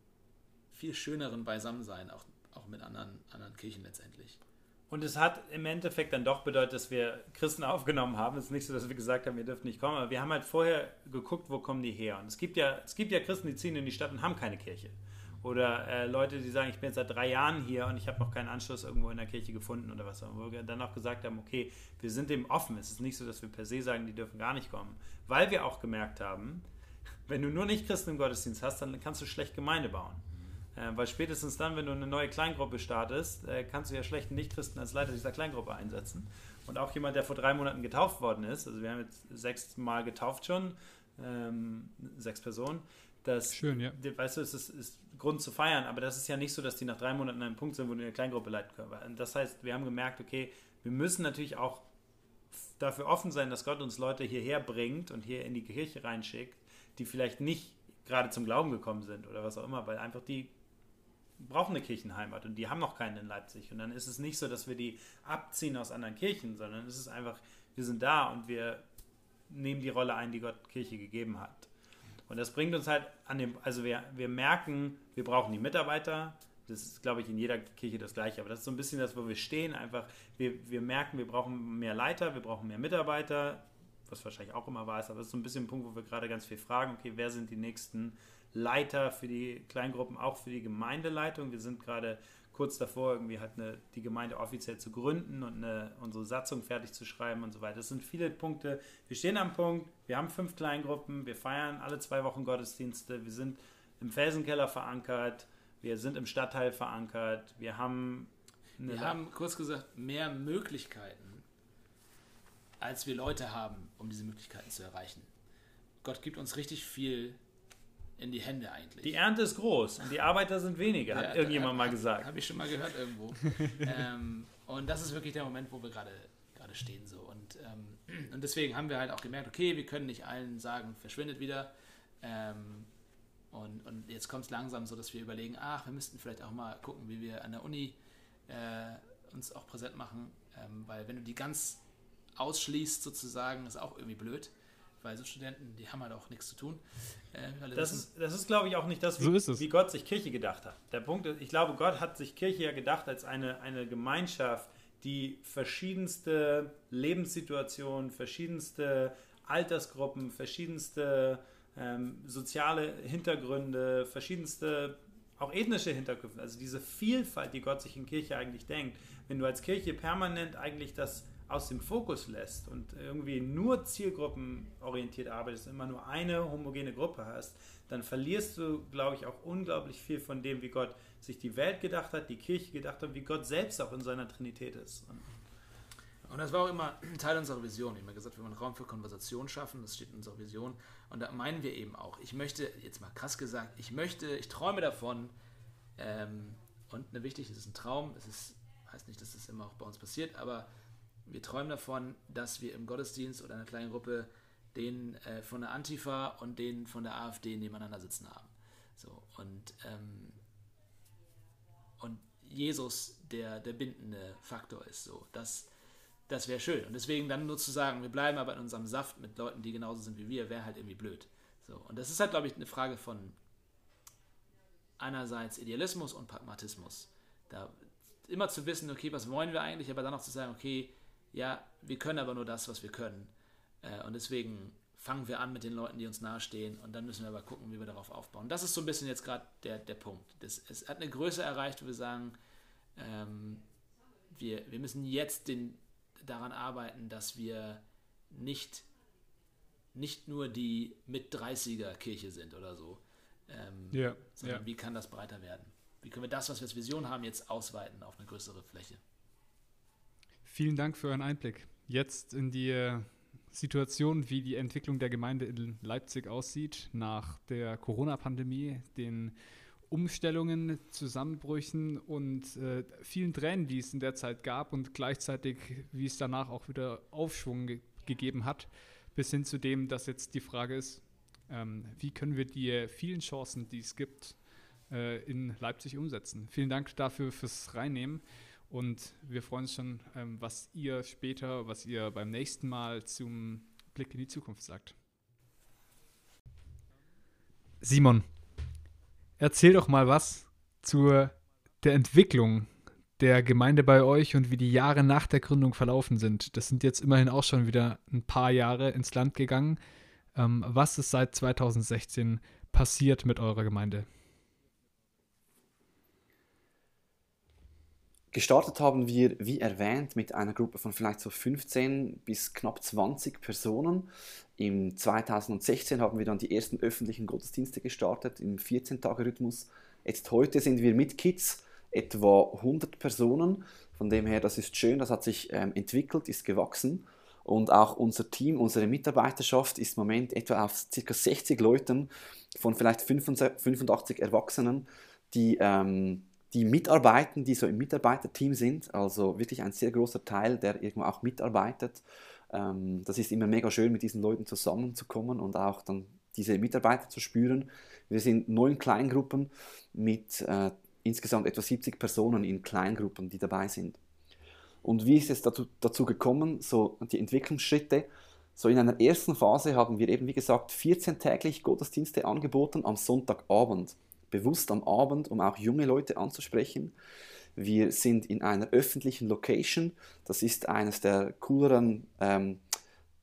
viel schöneren Beisammensein, auch, auch mit anderen, anderen Kirchen letztendlich. Und es hat im Endeffekt dann doch bedeutet, dass wir Christen aufgenommen haben. Es ist nicht so, dass wir gesagt haben, ihr dürft nicht kommen, aber wir haben halt vorher geguckt, wo kommen die her. Und es gibt ja, es gibt ja Christen, die ziehen in die Stadt und haben keine Kirche. Oder äh, Leute, die sagen, ich bin jetzt seit drei Jahren hier und ich habe noch keinen Anschluss irgendwo in der Kirche gefunden oder was. Wo wir dann auch gesagt haben, okay, wir sind dem offen. Es ist nicht so, dass wir per se sagen, die dürfen gar nicht kommen. Weil wir auch gemerkt haben, wenn du nur nicht Christen im Gottesdienst hast, dann kannst du schlecht Gemeinde bauen. Äh, weil spätestens dann, wenn du eine neue Kleingruppe startest, äh, kannst du ja schlechten Nichtchristen als Leiter dieser Kleingruppe einsetzen. Und auch jemand, der vor drei Monaten getauft worden ist, also wir haben jetzt sechs Mal getauft schon, ähm, sechs Personen. Das, Schön, ja. Weißt du, es ist, ist, Grund zu feiern, aber das ist ja nicht so, dass die nach drei Monaten an einem Punkt sind, wo du eine Kleingruppe leiten können. Das heißt, wir haben gemerkt, okay, wir müssen natürlich auch dafür offen sein, dass Gott uns Leute hierher bringt und hier in die Kirche reinschickt, die vielleicht nicht gerade zum Glauben gekommen sind oder was auch immer, weil einfach die brauchen eine Kirchenheimat und die haben noch keinen in Leipzig. Und dann ist es nicht so, dass wir die abziehen aus anderen Kirchen, sondern es ist einfach, wir sind da und wir nehmen die Rolle ein, die Gott Kirche gegeben hat. Und das bringt uns halt an dem, also wir, wir merken, wir brauchen die Mitarbeiter. Das ist, glaube ich, in jeder Kirche das Gleiche. Aber das ist so ein bisschen das, wo wir stehen. Einfach, wir, wir merken, wir brauchen mehr Leiter, wir brauchen mehr Mitarbeiter, was wahrscheinlich auch immer war. Aber das ist so ein bisschen ein Punkt, wo wir gerade ganz viel fragen, okay, wer sind die nächsten Leiter für die Kleingruppen, auch für die Gemeindeleitung. Wir sind gerade kurz davor, irgendwie halt eine, die Gemeinde offiziell zu gründen und eine, unsere Satzung fertig zu schreiben und so weiter. Das sind viele Punkte. Wir stehen am Punkt, wir haben fünf Kleingruppen, wir feiern alle zwei Wochen Gottesdienste, wir sind im Felsenkeller verankert, wir sind im Stadtteil verankert, wir haben. Wir haben kurz gesagt mehr Möglichkeiten, als wir Leute haben, um diese Möglichkeiten zu erreichen. Gott gibt uns richtig viel in die Hände eigentlich. Die Ernte ist groß und die Arbeiter sind weniger, hat ja, irgendjemand hab, mal gesagt. Habe ich schon mal gehört irgendwo. ähm, und das ist wirklich der Moment, wo wir gerade stehen so und, ähm, und deswegen haben wir halt auch gemerkt, okay, wir können nicht allen sagen, verschwindet wieder. Ähm, und, und jetzt kommt es langsam so, dass wir überlegen, ach, wir müssten vielleicht auch mal gucken, wie wir an der Uni äh, uns auch präsent machen, ähm, weil wenn du die ganz ausschließt sozusagen, ist auch irgendwie blöd weil so Studenten, die haben halt auch nichts zu tun. Äh, das, ist, das ist, glaube ich, auch nicht das, wie, so wie, Gott sich Kirche gedacht hat. Der Punkt ist, ich glaube, Gott hat sich Kirche ja gedacht als eine, eine Gemeinschaft, die verschiedenste Lebenssituationen, verschiedenste Altersgruppen, verschiedenste ähm, soziale Hintergründe, verschiedenste auch ethnische Hintergründe, also diese Vielfalt, die Gott sich in Kirche eigentlich denkt. Wenn du als Kirche permanent eigentlich das aus dem Fokus lässt und irgendwie nur zielgruppenorientiert arbeitest, immer nur eine homogene Gruppe hast, dann verlierst du, glaube ich, auch unglaublich viel von dem, wie Gott sich die Welt gedacht hat, die Kirche gedacht hat, wie Gott selbst auch in seiner Trinität ist. Und, das war auch immer Teil unserer Vision. Ich habe gesagt, wir wollen Raum für Konversation schaffen, das steht in unserer Vision. Und da meinen wir eben auch, ich möchte, jetzt mal krass gesagt, ich möchte, ich träume davon, ähm, und ne, wichtig, es ist ein Traum, es ist, heißt nicht, dass das immer auch bei uns passiert, aber wir träumen davon, dass wir im Gottesdienst oder einer kleinen Gruppe den äh, von der Antifa und den von der AfD nebeneinander sitzen haben. So, und, ähm, und Jesus der, der bindende Faktor ist. So, das, das wäre schön. Und deswegen dann nur zu sagen, wir bleiben aber in unserem Saft mit Leuten, die genauso sind wie wir, wäre halt irgendwie blöd. So, und das ist halt, glaube ich, eine Frage von einerseits Idealismus und Pragmatismus. Da immer zu wissen, okay, was wollen wir eigentlich, aber dann auch zu sagen, okay, ja, wir können aber nur das, was wir können. Äh, und deswegen fangen wir an mit den Leuten, die uns nahestehen und dann müssen wir aber gucken, wie wir darauf aufbauen. Das ist so ein bisschen jetzt gerade der, der Punkt. Das, es hat eine Größe erreicht, wo wir sagen, ähm, wir, wir müssen jetzt den, daran arbeiten, dass wir nicht, nicht nur die mit 30er Kirche sind oder so, ähm, ja, sondern ja. wie kann das breiter werden? Wie können wir das, was wir als Vision haben, jetzt ausweiten auf eine größere Fläche? Vielen Dank für euren Einblick. Jetzt in die äh, Situation, wie die Entwicklung der Gemeinde in Leipzig aussieht nach der Corona-Pandemie, den Umstellungen, Zusammenbrüchen und äh, vielen Tränen, die es in der Zeit gab und gleichzeitig, wie es danach auch wieder Aufschwung ge gegeben hat, bis hin zu dem, dass jetzt die Frage ist, ähm, wie können wir die vielen Chancen, die es gibt, äh, in Leipzig umsetzen. Vielen Dank dafür fürs Reinnehmen. Und wir freuen uns schon, ähm, was ihr später, was ihr beim nächsten Mal zum Blick in die Zukunft sagt. Simon, erzähl doch mal was zur der Entwicklung der Gemeinde bei euch und wie die Jahre nach der Gründung verlaufen sind. Das sind jetzt immerhin auch schon wieder ein paar Jahre ins Land gegangen. Ähm, was ist seit 2016 passiert mit eurer Gemeinde? Gestartet haben wir, wie erwähnt, mit einer Gruppe von vielleicht so 15 bis knapp 20 Personen. Im 2016 haben wir dann die ersten öffentlichen Gottesdienste gestartet im 14-Tage-Rhythmus. Jetzt heute sind wir mit Kids etwa 100 Personen. Von dem her, das ist schön, das hat sich ähm, entwickelt, ist gewachsen. Und auch unser Team, unsere Mitarbeiterschaft ist im Moment etwa auf ca. 60 Leuten von vielleicht 85 Erwachsenen, die ähm, die mitarbeiten, die so im Mitarbeiterteam sind, also wirklich ein sehr großer Teil, der irgendwo auch mitarbeitet. Ähm, das ist immer mega schön, mit diesen Leuten zusammenzukommen und auch dann diese Mitarbeiter zu spüren. Wir sind neun Kleingruppen mit äh, insgesamt etwa 70 Personen in Kleingruppen, die dabei sind. Und wie ist es dazu, dazu gekommen, so die Entwicklungsschritte? So in einer ersten Phase haben wir eben, wie gesagt, 14 täglich Gottesdienste angeboten am Sonntagabend bewusst am Abend, um auch junge Leute anzusprechen. Wir sind in einer öffentlichen Location. Das ist eines der cooleren, ähm,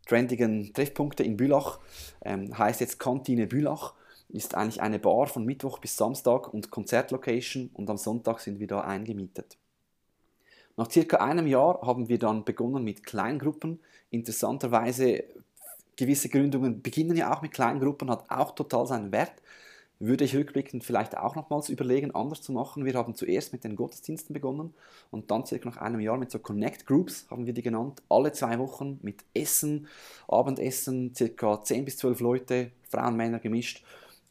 trendigen Treffpunkte in Bülach. Ähm, heißt jetzt Kantine Bülach. ist eigentlich eine Bar von Mittwoch bis Samstag und Konzertlocation und am Sonntag sind wir da eingemietet. Nach circa einem Jahr haben wir dann begonnen mit Kleingruppen. Interessanterweise, gewisse Gründungen beginnen ja auch mit Kleingruppen, hat auch total seinen Wert. Würde ich rückblickend vielleicht auch nochmals überlegen, anders zu machen. Wir haben zuerst mit den Gottesdiensten begonnen und dann circa nach einem Jahr mit so Connect Groups, haben wir die genannt, alle zwei Wochen mit Essen, Abendessen, circa 10 bis 12 Leute, Frauen, Männer gemischt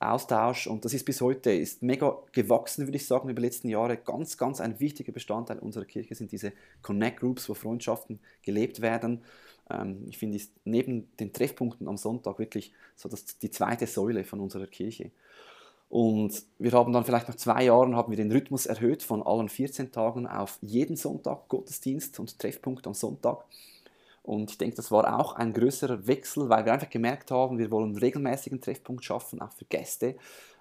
Austausch und das ist bis heute ist mega gewachsen, würde ich sagen, über die letzten Jahre. Ganz, ganz ein wichtiger Bestandteil unserer Kirche sind diese Connect Groups, wo Freundschaften gelebt werden. Ähm, ich finde, ist neben den Treffpunkten am Sonntag wirklich so das, die zweite Säule von unserer Kirche. Und wir haben dann vielleicht nach zwei Jahren haben wir den Rhythmus erhöht von allen 14 Tagen auf jeden Sonntag Gottesdienst und Treffpunkt am Sonntag. Und ich denke, das war auch ein größerer Wechsel, weil wir einfach gemerkt haben, wir wollen regelmäßigen Treffpunkt schaffen, auch für Gäste,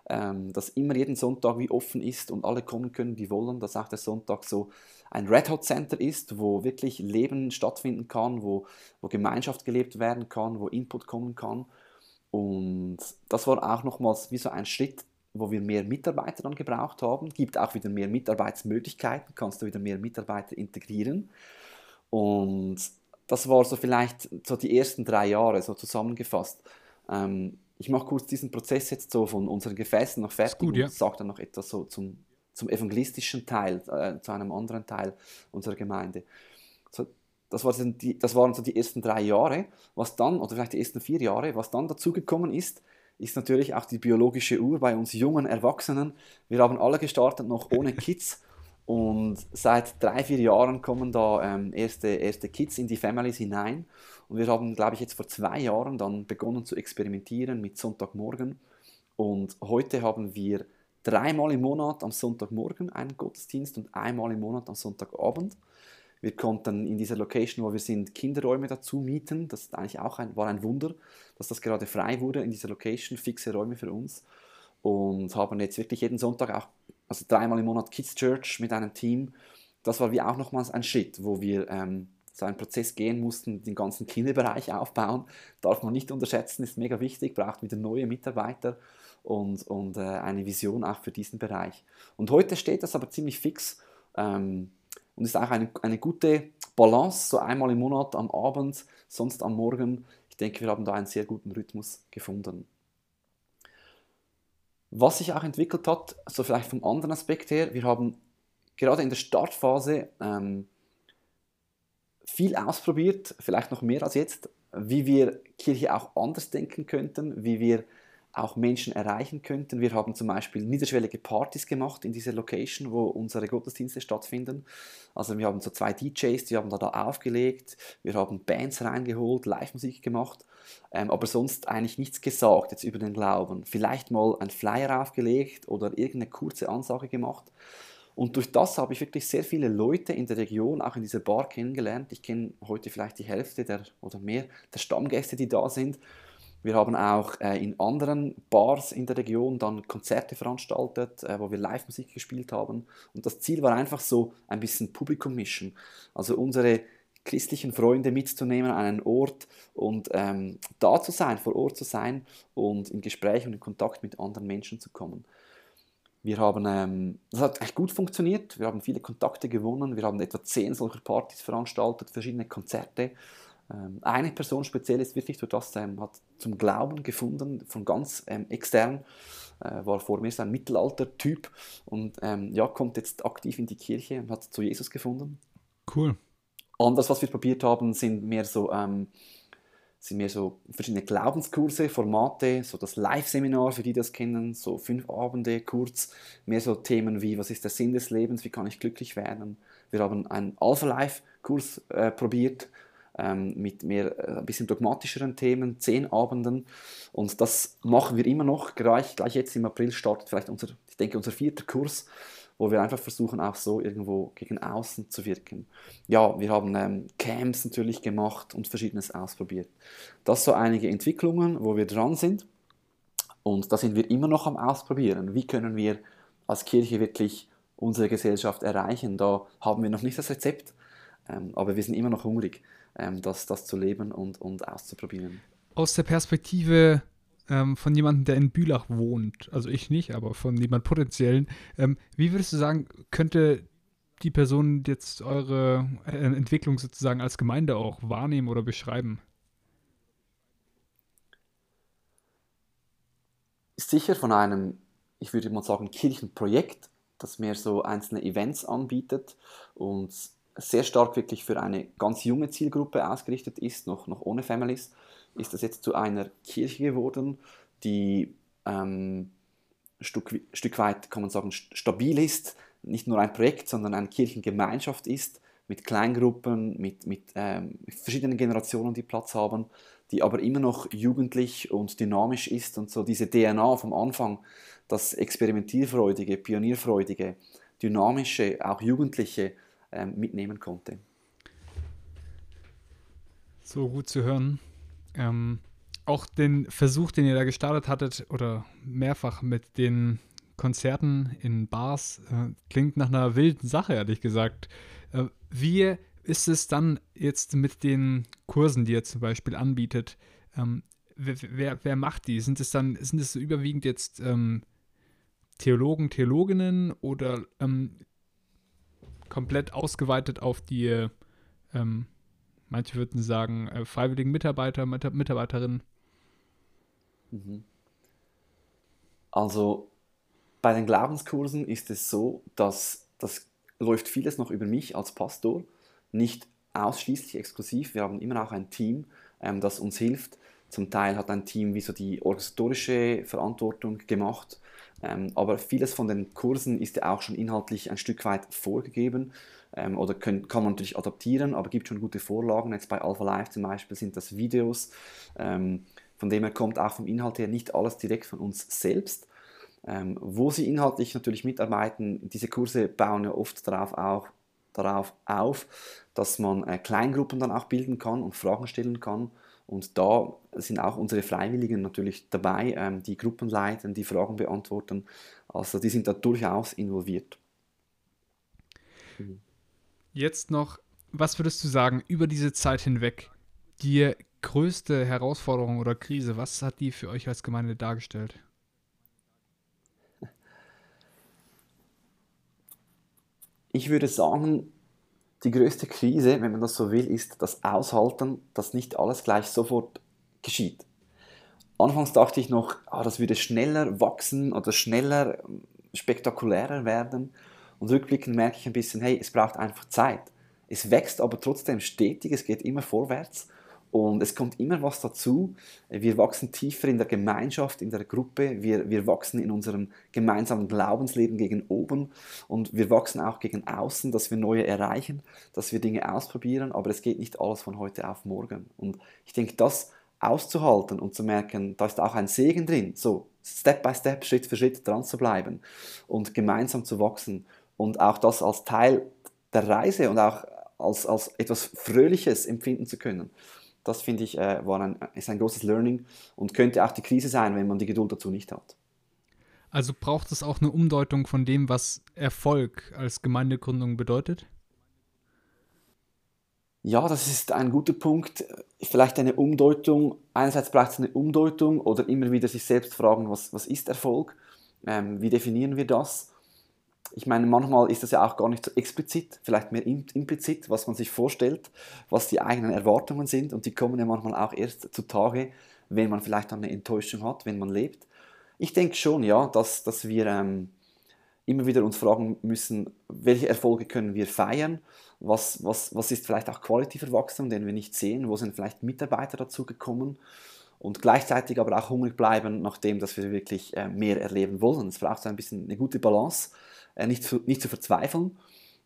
ähm, dass immer jeden Sonntag wie offen ist und alle kommen können, die wollen, dass auch der Sonntag so ein Red Hot Center ist, wo wirklich Leben stattfinden kann, wo, wo Gemeinschaft gelebt werden kann, wo Input kommen kann. Und das war auch nochmals wie so ein Schritt, wo wir mehr Mitarbeiter dann gebraucht haben. Gibt auch wieder mehr Mitarbeitsmöglichkeiten, kannst du wieder mehr Mitarbeiter integrieren. Und das war so vielleicht so die ersten drei Jahre, so zusammengefasst. Ähm, ich mache kurz diesen Prozess jetzt so von unseren Gefäßen noch fertig gut, ja. und sage dann noch etwas so zum, zum evangelistischen Teil, äh, zu einem anderen Teil unserer Gemeinde. So, das, war die, das waren so die ersten drei Jahre. Was dann, oder vielleicht die ersten vier Jahre, was dann dazugekommen ist, ist natürlich auch die biologische Uhr bei uns jungen Erwachsenen. Wir haben alle gestartet noch ohne Kids und seit drei, vier Jahren kommen da ähm, erste, erste Kids in die Families hinein. Und wir haben, glaube ich, jetzt vor zwei Jahren dann begonnen zu experimentieren mit Sonntagmorgen. Und heute haben wir dreimal im Monat am Sonntagmorgen einen Gottesdienst und einmal im Monat am Sonntagabend. Wir konnten in dieser Location, wo wir sind, Kinderräume dazu mieten. Das ist eigentlich auch ein, war ein Wunder, dass das gerade frei wurde in dieser Location, fixe Räume für uns. Und haben jetzt wirklich jeden Sonntag auch also dreimal im Monat Kids Church mit einem Team. Das war wie auch nochmals ein Schritt, wo wir ähm, so einen Prozess gehen mussten, den ganzen Kinderbereich aufbauen. Darf man nicht unterschätzen, ist mega wichtig, braucht wieder neue Mitarbeiter und, und äh, eine Vision auch für diesen Bereich. Und heute steht das aber ziemlich fix ähm, und ist auch eine, eine gute Balance, so einmal im Monat am Abend, sonst am Morgen. Ich denke, wir haben da einen sehr guten Rhythmus gefunden. Was sich auch entwickelt hat, so vielleicht vom anderen Aspekt her, wir haben gerade in der Startphase ähm, viel ausprobiert, vielleicht noch mehr als jetzt, wie wir Kirche auch anders denken könnten, wie wir auch Menschen erreichen könnten. Wir haben zum Beispiel niederschwellige Partys gemacht in dieser Location, wo unsere Gottesdienste stattfinden. Also wir haben so zwei DJs, die haben da, da aufgelegt, wir haben Bands reingeholt, Live-Musik gemacht, ähm, aber sonst eigentlich nichts gesagt jetzt über den Glauben. Vielleicht mal ein Flyer aufgelegt oder irgendeine kurze Ansage gemacht. Und durch das habe ich wirklich sehr viele Leute in der Region, auch in dieser Bar kennengelernt. Ich kenne heute vielleicht die Hälfte der, oder mehr der Stammgäste, die da sind. Wir haben auch äh, in anderen Bars in der Region dann Konzerte veranstaltet, äh, wo wir Live-Musik gespielt haben. Und das Ziel war einfach so ein bisschen Publikum mischen. Also unsere christlichen Freunde mitzunehmen an einen Ort und ähm, da zu sein, vor Ort zu sein und in Gespräch und in Kontakt mit anderen Menschen zu kommen. Wir haben, ähm, das hat echt gut funktioniert. Wir haben viele Kontakte gewonnen. Wir haben etwa zehn solcher Partys veranstaltet, verschiedene Konzerte. Ähm, eine Person speziell ist wirklich durch das, ähm, hat zum Glauben gefunden, von ganz ähm, extern, äh, war vor mir so ein Mittelalter-Typ und ähm, ja, kommt jetzt aktiv in die Kirche und hat zu Jesus gefunden. Cool. Anders, was wir probiert haben, sind mehr so, ähm, sind mehr so verschiedene Glaubenskurse, Formate, so das Live-Seminar, für die das kennen, so fünf Abende kurz, mehr so Themen wie, was ist der Sinn des Lebens, wie kann ich glücklich werden. Wir haben einen Alpha-Life-Kurs äh, probiert, ähm, mit mehr äh, ein bisschen dogmatischeren Themen, zehn Abenden. Und das machen wir immer noch. Gleich, gleich jetzt im April startet vielleicht unser, ich denke, unser vierter Kurs, wo wir einfach versuchen, auch so irgendwo gegen außen zu wirken. Ja, wir haben ähm, Camps natürlich gemacht und verschiedenes ausprobiert. Das so einige Entwicklungen, wo wir dran sind. Und da sind wir immer noch am Ausprobieren. Wie können wir als Kirche wirklich unsere Gesellschaft erreichen? Da haben wir noch nicht das Rezept, ähm, aber wir sind immer noch hungrig ähm, das, das zu leben und, und auszuprobieren. Aus der Perspektive ähm, von jemandem, der in Bülach wohnt, also ich nicht, aber von jemand potenziellen, ähm, wie würdest du sagen, könnte die Person jetzt eure äh, Entwicklung sozusagen als Gemeinde auch wahrnehmen oder beschreiben? Sicher von einem, ich würde mal sagen, Kirchenprojekt, das mehr so einzelne Events anbietet und sehr stark wirklich für eine ganz junge Zielgruppe ausgerichtet ist, noch, noch ohne Families, ist das jetzt zu einer Kirche geworden, die ähm, Stück, Stück weit, kann man sagen, stabil ist, nicht nur ein Projekt, sondern eine Kirchengemeinschaft ist, mit Kleingruppen, mit, mit ähm, verschiedenen Generationen, die Platz haben, die aber immer noch jugendlich und dynamisch ist und so diese DNA vom Anfang, das experimentierfreudige, pionierfreudige, dynamische, auch jugendliche mitnehmen konnte. So gut zu hören. Ähm, auch den Versuch, den ihr da gestartet hattet, oder mehrfach mit den Konzerten in Bars, äh, klingt nach einer wilden Sache, ehrlich gesagt. Äh, wie ist es dann jetzt mit den Kursen, die ihr zum Beispiel anbietet? Ähm, wer, wer, wer, macht die? Sind es dann, sind es überwiegend jetzt ähm, Theologen, Theologinnen oder ähm, komplett ausgeweitet auf die, ähm, manche würden sagen, äh, freiwilligen Mitarbeiter, Mit Mitarbeiterinnen? Mhm. Also bei den Glaubenskursen ist es so, dass das läuft vieles noch über mich als Pastor, nicht ausschließlich exklusiv. Wir haben immer auch ein Team, ähm, das uns hilft. Zum Teil hat ein Team wie so die organisatorische Verantwortung gemacht, aber vieles von den Kursen ist ja auch schon inhaltlich ein Stück weit vorgegeben ähm, oder können, kann man natürlich adaptieren, aber gibt schon gute Vorlagen. Jetzt bei Alpha Live zum Beispiel sind das Videos, ähm, von dem her kommt auch vom Inhalt her nicht alles direkt von uns selbst. Ähm, wo sie inhaltlich natürlich mitarbeiten, diese Kurse bauen ja oft darauf, auch, darauf auf, dass man äh, Kleingruppen dann auch bilden kann und Fragen stellen kann und da sind auch unsere Freiwilligen natürlich dabei, ähm, die Gruppen leiten, die Fragen beantworten. Also die sind da durchaus involviert. Jetzt noch, was würdest du sagen über diese Zeit hinweg? Die größte Herausforderung oder Krise, was hat die für euch als Gemeinde dargestellt? Ich würde sagen, die größte Krise, wenn man das so will, ist das Aushalten, dass nicht alles gleich sofort geschieht. Anfangs dachte ich noch, ah, das würde schneller wachsen oder schneller ähm, spektakulärer werden. Und rückblickend merke ich ein bisschen, hey, es braucht einfach Zeit. Es wächst aber trotzdem stetig, es geht immer vorwärts. Und es kommt immer was dazu. Wir wachsen tiefer in der Gemeinschaft, in der Gruppe. Wir, wir wachsen in unserem gemeinsamen Glaubensleben gegen oben. Und wir wachsen auch gegen außen, dass wir neue erreichen, dass wir Dinge ausprobieren. Aber es geht nicht alles von heute auf morgen. Und ich denke, das auszuhalten und zu merken, da ist auch ein Segen drin. So, Step by Step, Schritt für Schritt dran zu bleiben und gemeinsam zu wachsen. Und auch das als Teil der Reise und auch als, als etwas Fröhliches empfinden zu können. Das finde ich äh, war ein, ist ein großes Learning und könnte auch die Krise sein, wenn man die Geduld dazu nicht hat. Also braucht es auch eine Umdeutung von dem, was Erfolg als Gemeindegründung bedeutet? Ja, das ist ein guter Punkt. Vielleicht eine Umdeutung. Einerseits braucht es eine Umdeutung oder immer wieder sich selbst fragen, was, was ist Erfolg? Ähm, wie definieren wir das? ich meine, manchmal ist das ja auch gar nicht so explizit, vielleicht mehr implizit, was man sich vorstellt, was die eigenen Erwartungen sind und die kommen ja manchmal auch erst zutage, wenn man vielleicht eine Enttäuschung hat, wenn man lebt. Ich denke schon, ja, dass, dass wir ähm, immer wieder uns fragen müssen, welche Erfolge können wir feiern, was, was, was ist vielleicht auch Quality für Wachstum, den wir nicht sehen, wo sind vielleicht Mitarbeiter dazu gekommen und gleichzeitig aber auch hungrig bleiben nach dem, dass wir wirklich äh, mehr erleben wollen. Es braucht so ein bisschen eine gute Balance äh, nicht, zu, nicht zu verzweifeln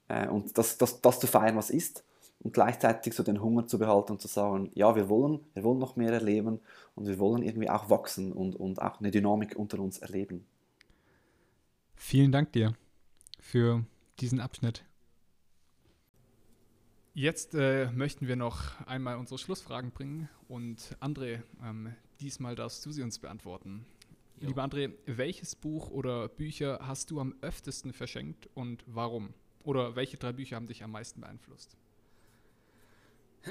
äh, und das, das, das zu feiern, was ist und gleichzeitig so den Hunger zu behalten und zu sagen, ja, wir wollen, wir wollen noch mehr erleben und wir wollen irgendwie auch wachsen und, und auch eine Dynamik unter uns erleben. Vielen Dank dir für diesen Abschnitt. Jetzt äh, möchten wir noch einmal unsere Schlussfragen bringen und André, ähm, diesmal darfst du sie uns beantworten. Jo. Lieber André, welches Buch oder Bücher hast du am öftesten verschenkt und warum? Oder welche drei Bücher haben dich am meisten beeinflusst?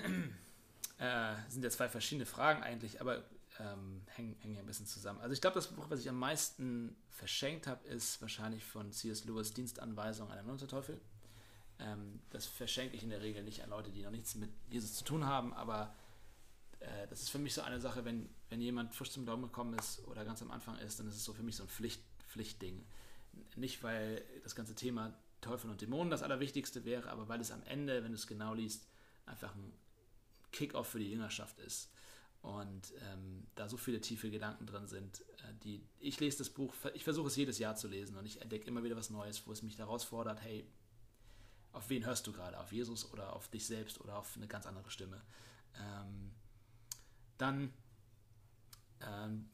Äh, sind ja zwei verschiedene Fragen eigentlich, aber ähm, hängen, hängen ja ein bisschen zusammen. Also ich glaube, das Buch, was ich am meisten verschenkt habe, ist wahrscheinlich von C.S. Lewis Dienstanweisung an den Unterteufel. Ähm, das verschenke ich in der Regel nicht an Leute, die noch nichts mit Jesus zu tun haben, aber äh, das ist für mich so eine Sache, wenn, wenn jemand frisch zum Glauben gekommen ist oder ganz am Anfang ist, dann ist es so für mich so ein Pflicht, Pflichtding. Nicht, weil das ganze Thema Teufel und Dämonen das Allerwichtigste wäre, aber weil es am Ende, wenn du es genau liest, einfach ein Kick-off für die Jüngerschaft ist. Und ähm, da so viele tiefe Gedanken drin sind, äh, die ich lese das Buch, ich versuche es jedes Jahr zu lesen und ich entdecke immer wieder was Neues, wo es mich herausfordert, hey, auf wen hörst du gerade? Auf Jesus oder auf dich selbst oder auf eine ganz andere Stimme? Ähm, dann, ähm,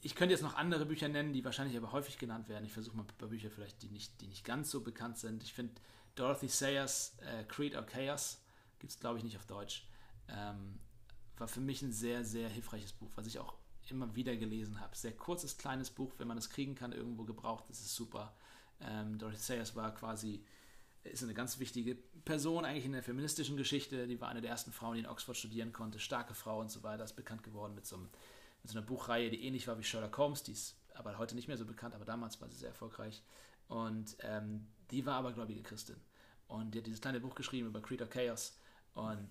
ich könnte jetzt noch andere Bücher nennen, die wahrscheinlich aber häufig genannt werden. Ich versuche mal ein paar Bücher vielleicht, die nicht, die nicht ganz so bekannt sind. Ich finde Dorothy Sayers äh, Creed or Chaos, gibt es glaube ich nicht auf Deutsch, ähm, war für mich ein sehr, sehr hilfreiches Buch, was ich auch immer wieder gelesen habe. Sehr kurzes, kleines Buch, wenn man es kriegen kann, irgendwo gebraucht, das ist super. Ähm, Dorothy Sayers war quasi ist eine ganz wichtige Person eigentlich in der feministischen Geschichte. Die war eine der ersten Frauen, die in Oxford studieren konnte, starke Frau und so weiter. Ist bekannt geworden mit so, einem, mit so einer Buchreihe, die ähnlich war wie Sherlock Holmes. Die ist aber heute nicht mehr so bekannt, aber damals war sie sehr erfolgreich. Und ähm, die war aber gläubige Christin. Und die hat dieses kleine Buch geschrieben über Creed of Chaos. Und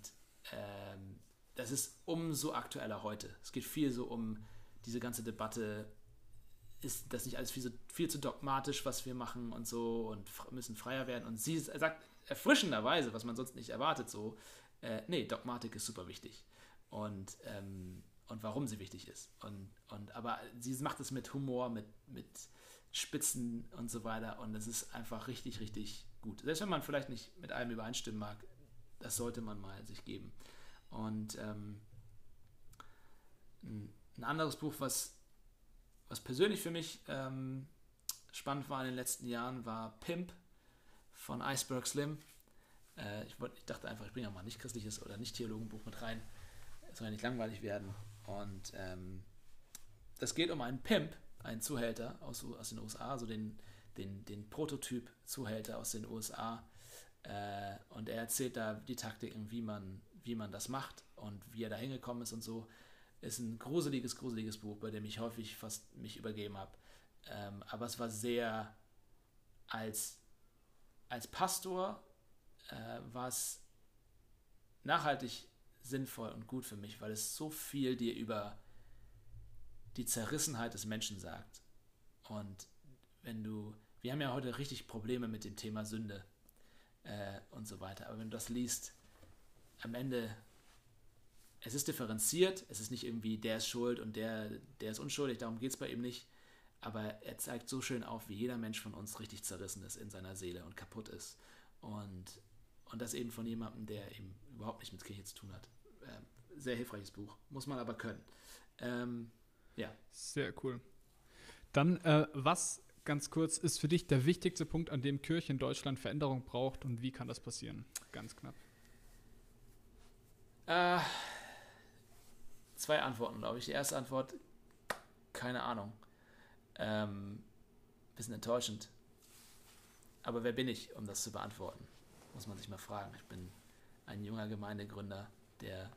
ähm, das ist umso aktueller heute. Es geht viel so um diese ganze Debatte ist das nicht alles viel, viel zu dogmatisch, was wir machen und so und müssen freier werden. Und sie sagt erfrischenderweise, was man sonst nicht erwartet, so, äh, nee, Dogmatik ist super wichtig. Und, ähm, und warum sie wichtig ist. Und, und, aber sie macht es mit Humor, mit, mit Spitzen und so weiter. Und es ist einfach richtig, richtig gut. Selbst wenn man vielleicht nicht mit allem übereinstimmen mag, das sollte man mal sich geben. Und ähm, ein anderes Buch, was was persönlich für mich ähm, spannend war in den letzten Jahren, war Pimp von Iceberg Slim. Äh, ich, wollt, ich, dachte einfach, ich bringe auch mal nicht christliches oder nicht Theologenbuch mit rein. Es soll ja nicht langweilig werden. Und ähm, das geht um einen Pimp, einen Zuhälter aus, aus den USA, also den, den, den Prototyp-Zuhälter aus den USA. Äh, und er erzählt da die Taktiken, wie man, wie man das macht und wie er da hingekommen ist und so. Ist ein gruseliges, gruseliges Buch, bei dem ich häufig fast mich übergeben habe. Ähm, aber es war sehr als, als Pastor äh, war es nachhaltig sinnvoll und gut für mich, weil es so viel dir über die Zerrissenheit des Menschen sagt. Und wenn du, wir haben ja heute richtig Probleme mit dem Thema Sünde äh, und so weiter, aber wenn du das liest, am Ende es ist differenziert, es ist nicht irgendwie, der ist schuld und der, der ist unschuldig, darum geht es bei ihm nicht. Aber er zeigt so schön auf, wie jeder Mensch von uns richtig zerrissen ist in seiner Seele und kaputt ist. Und, und das eben von jemandem, der eben überhaupt nicht mit Kirche zu tun hat. Ähm, sehr hilfreiches Buch, muss man aber können. Ähm, ja. Sehr cool. Dann, äh, was ganz kurz ist für dich der wichtigste Punkt, an dem Kirche in Deutschland Veränderung braucht und wie kann das passieren? Ganz knapp. Äh, zwei Antworten, glaube ich. Die erste Antwort, keine Ahnung. Ähm, bisschen enttäuschend. Aber wer bin ich, um das zu beantworten? Muss man sich mal fragen. Ich bin ein junger Gemeindegründer, der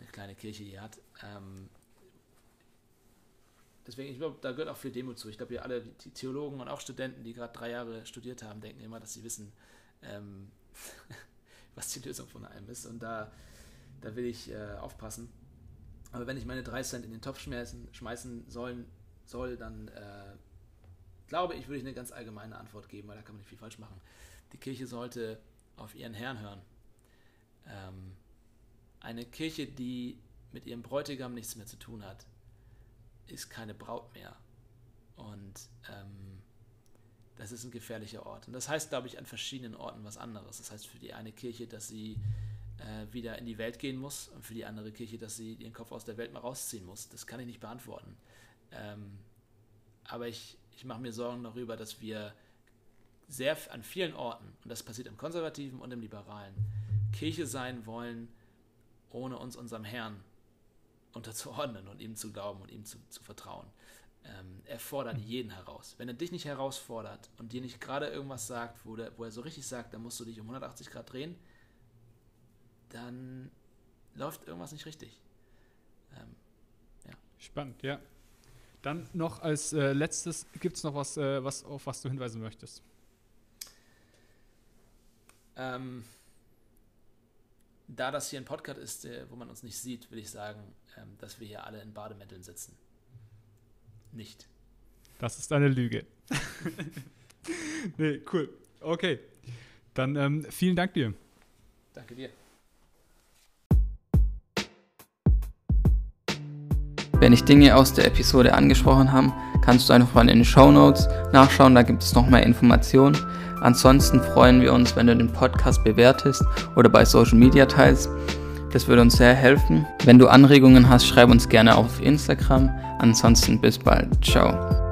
eine kleine Kirche hier hat. Ähm, deswegen, ich glaube, da gehört auch viel Demut zu. Ich glaube, wir alle, die Theologen und auch Studenten, die gerade drei Jahre studiert haben, denken immer, dass sie wissen, ähm, was die Lösung von allem ist. Und da, da will ich äh, aufpassen. Aber wenn ich meine 3 Cent in den Topf schmeißen, schmeißen sollen, soll, dann äh, glaube ich, würde ich eine ganz allgemeine Antwort geben, weil da kann man nicht viel falsch machen. Die Kirche sollte auf ihren Herrn hören. Ähm, eine Kirche, die mit ihrem Bräutigam nichts mehr zu tun hat, ist keine Braut mehr. Und ähm, das ist ein gefährlicher Ort. Und das heißt, glaube ich, an verschiedenen Orten was anderes. Das heißt für die eine Kirche, dass sie äh, wieder in die Welt gehen muss und für die andere Kirche, dass sie ihren Kopf aus der Welt mal rausziehen muss. Das kann ich nicht beantworten. Ähm, aber ich, ich mache mir Sorgen darüber, dass wir sehr an vielen Orten, und das passiert im Konservativen und im Liberalen, Kirche sein wollen, ohne uns unserem Herrn unterzuordnen und ihm zu glauben und ihm zu, zu vertrauen. Ähm, er fordert jeden heraus. Wenn er dich nicht herausfordert und dir nicht gerade irgendwas sagt, wo, der, wo er so richtig sagt, dann musst du dich um 180 Grad drehen, dann läuft irgendwas nicht richtig. Ähm, ja. Spannend, ja. Dann noch als äh, letztes, gibt es noch was, äh, was, auf was du hinweisen möchtest? Ähm, da das hier ein Podcast ist, äh, wo man uns nicht sieht, will ich sagen, ähm, dass wir hier alle in Bademänteln sitzen. Nicht. Das ist eine Lüge. nee, cool. Okay. Dann ähm, vielen Dank dir. Danke dir. Wenn dich Dinge aus der Episode angesprochen haben, kannst du einfach mal in den Show Notes nachschauen, da gibt es noch mehr Informationen. Ansonsten freuen wir uns, wenn du den Podcast bewertest oder bei Social Media teilst. Das würde uns sehr helfen. Wenn du Anregungen hast, schreib uns gerne auf Instagram. Ansonsten bis bald. Ciao.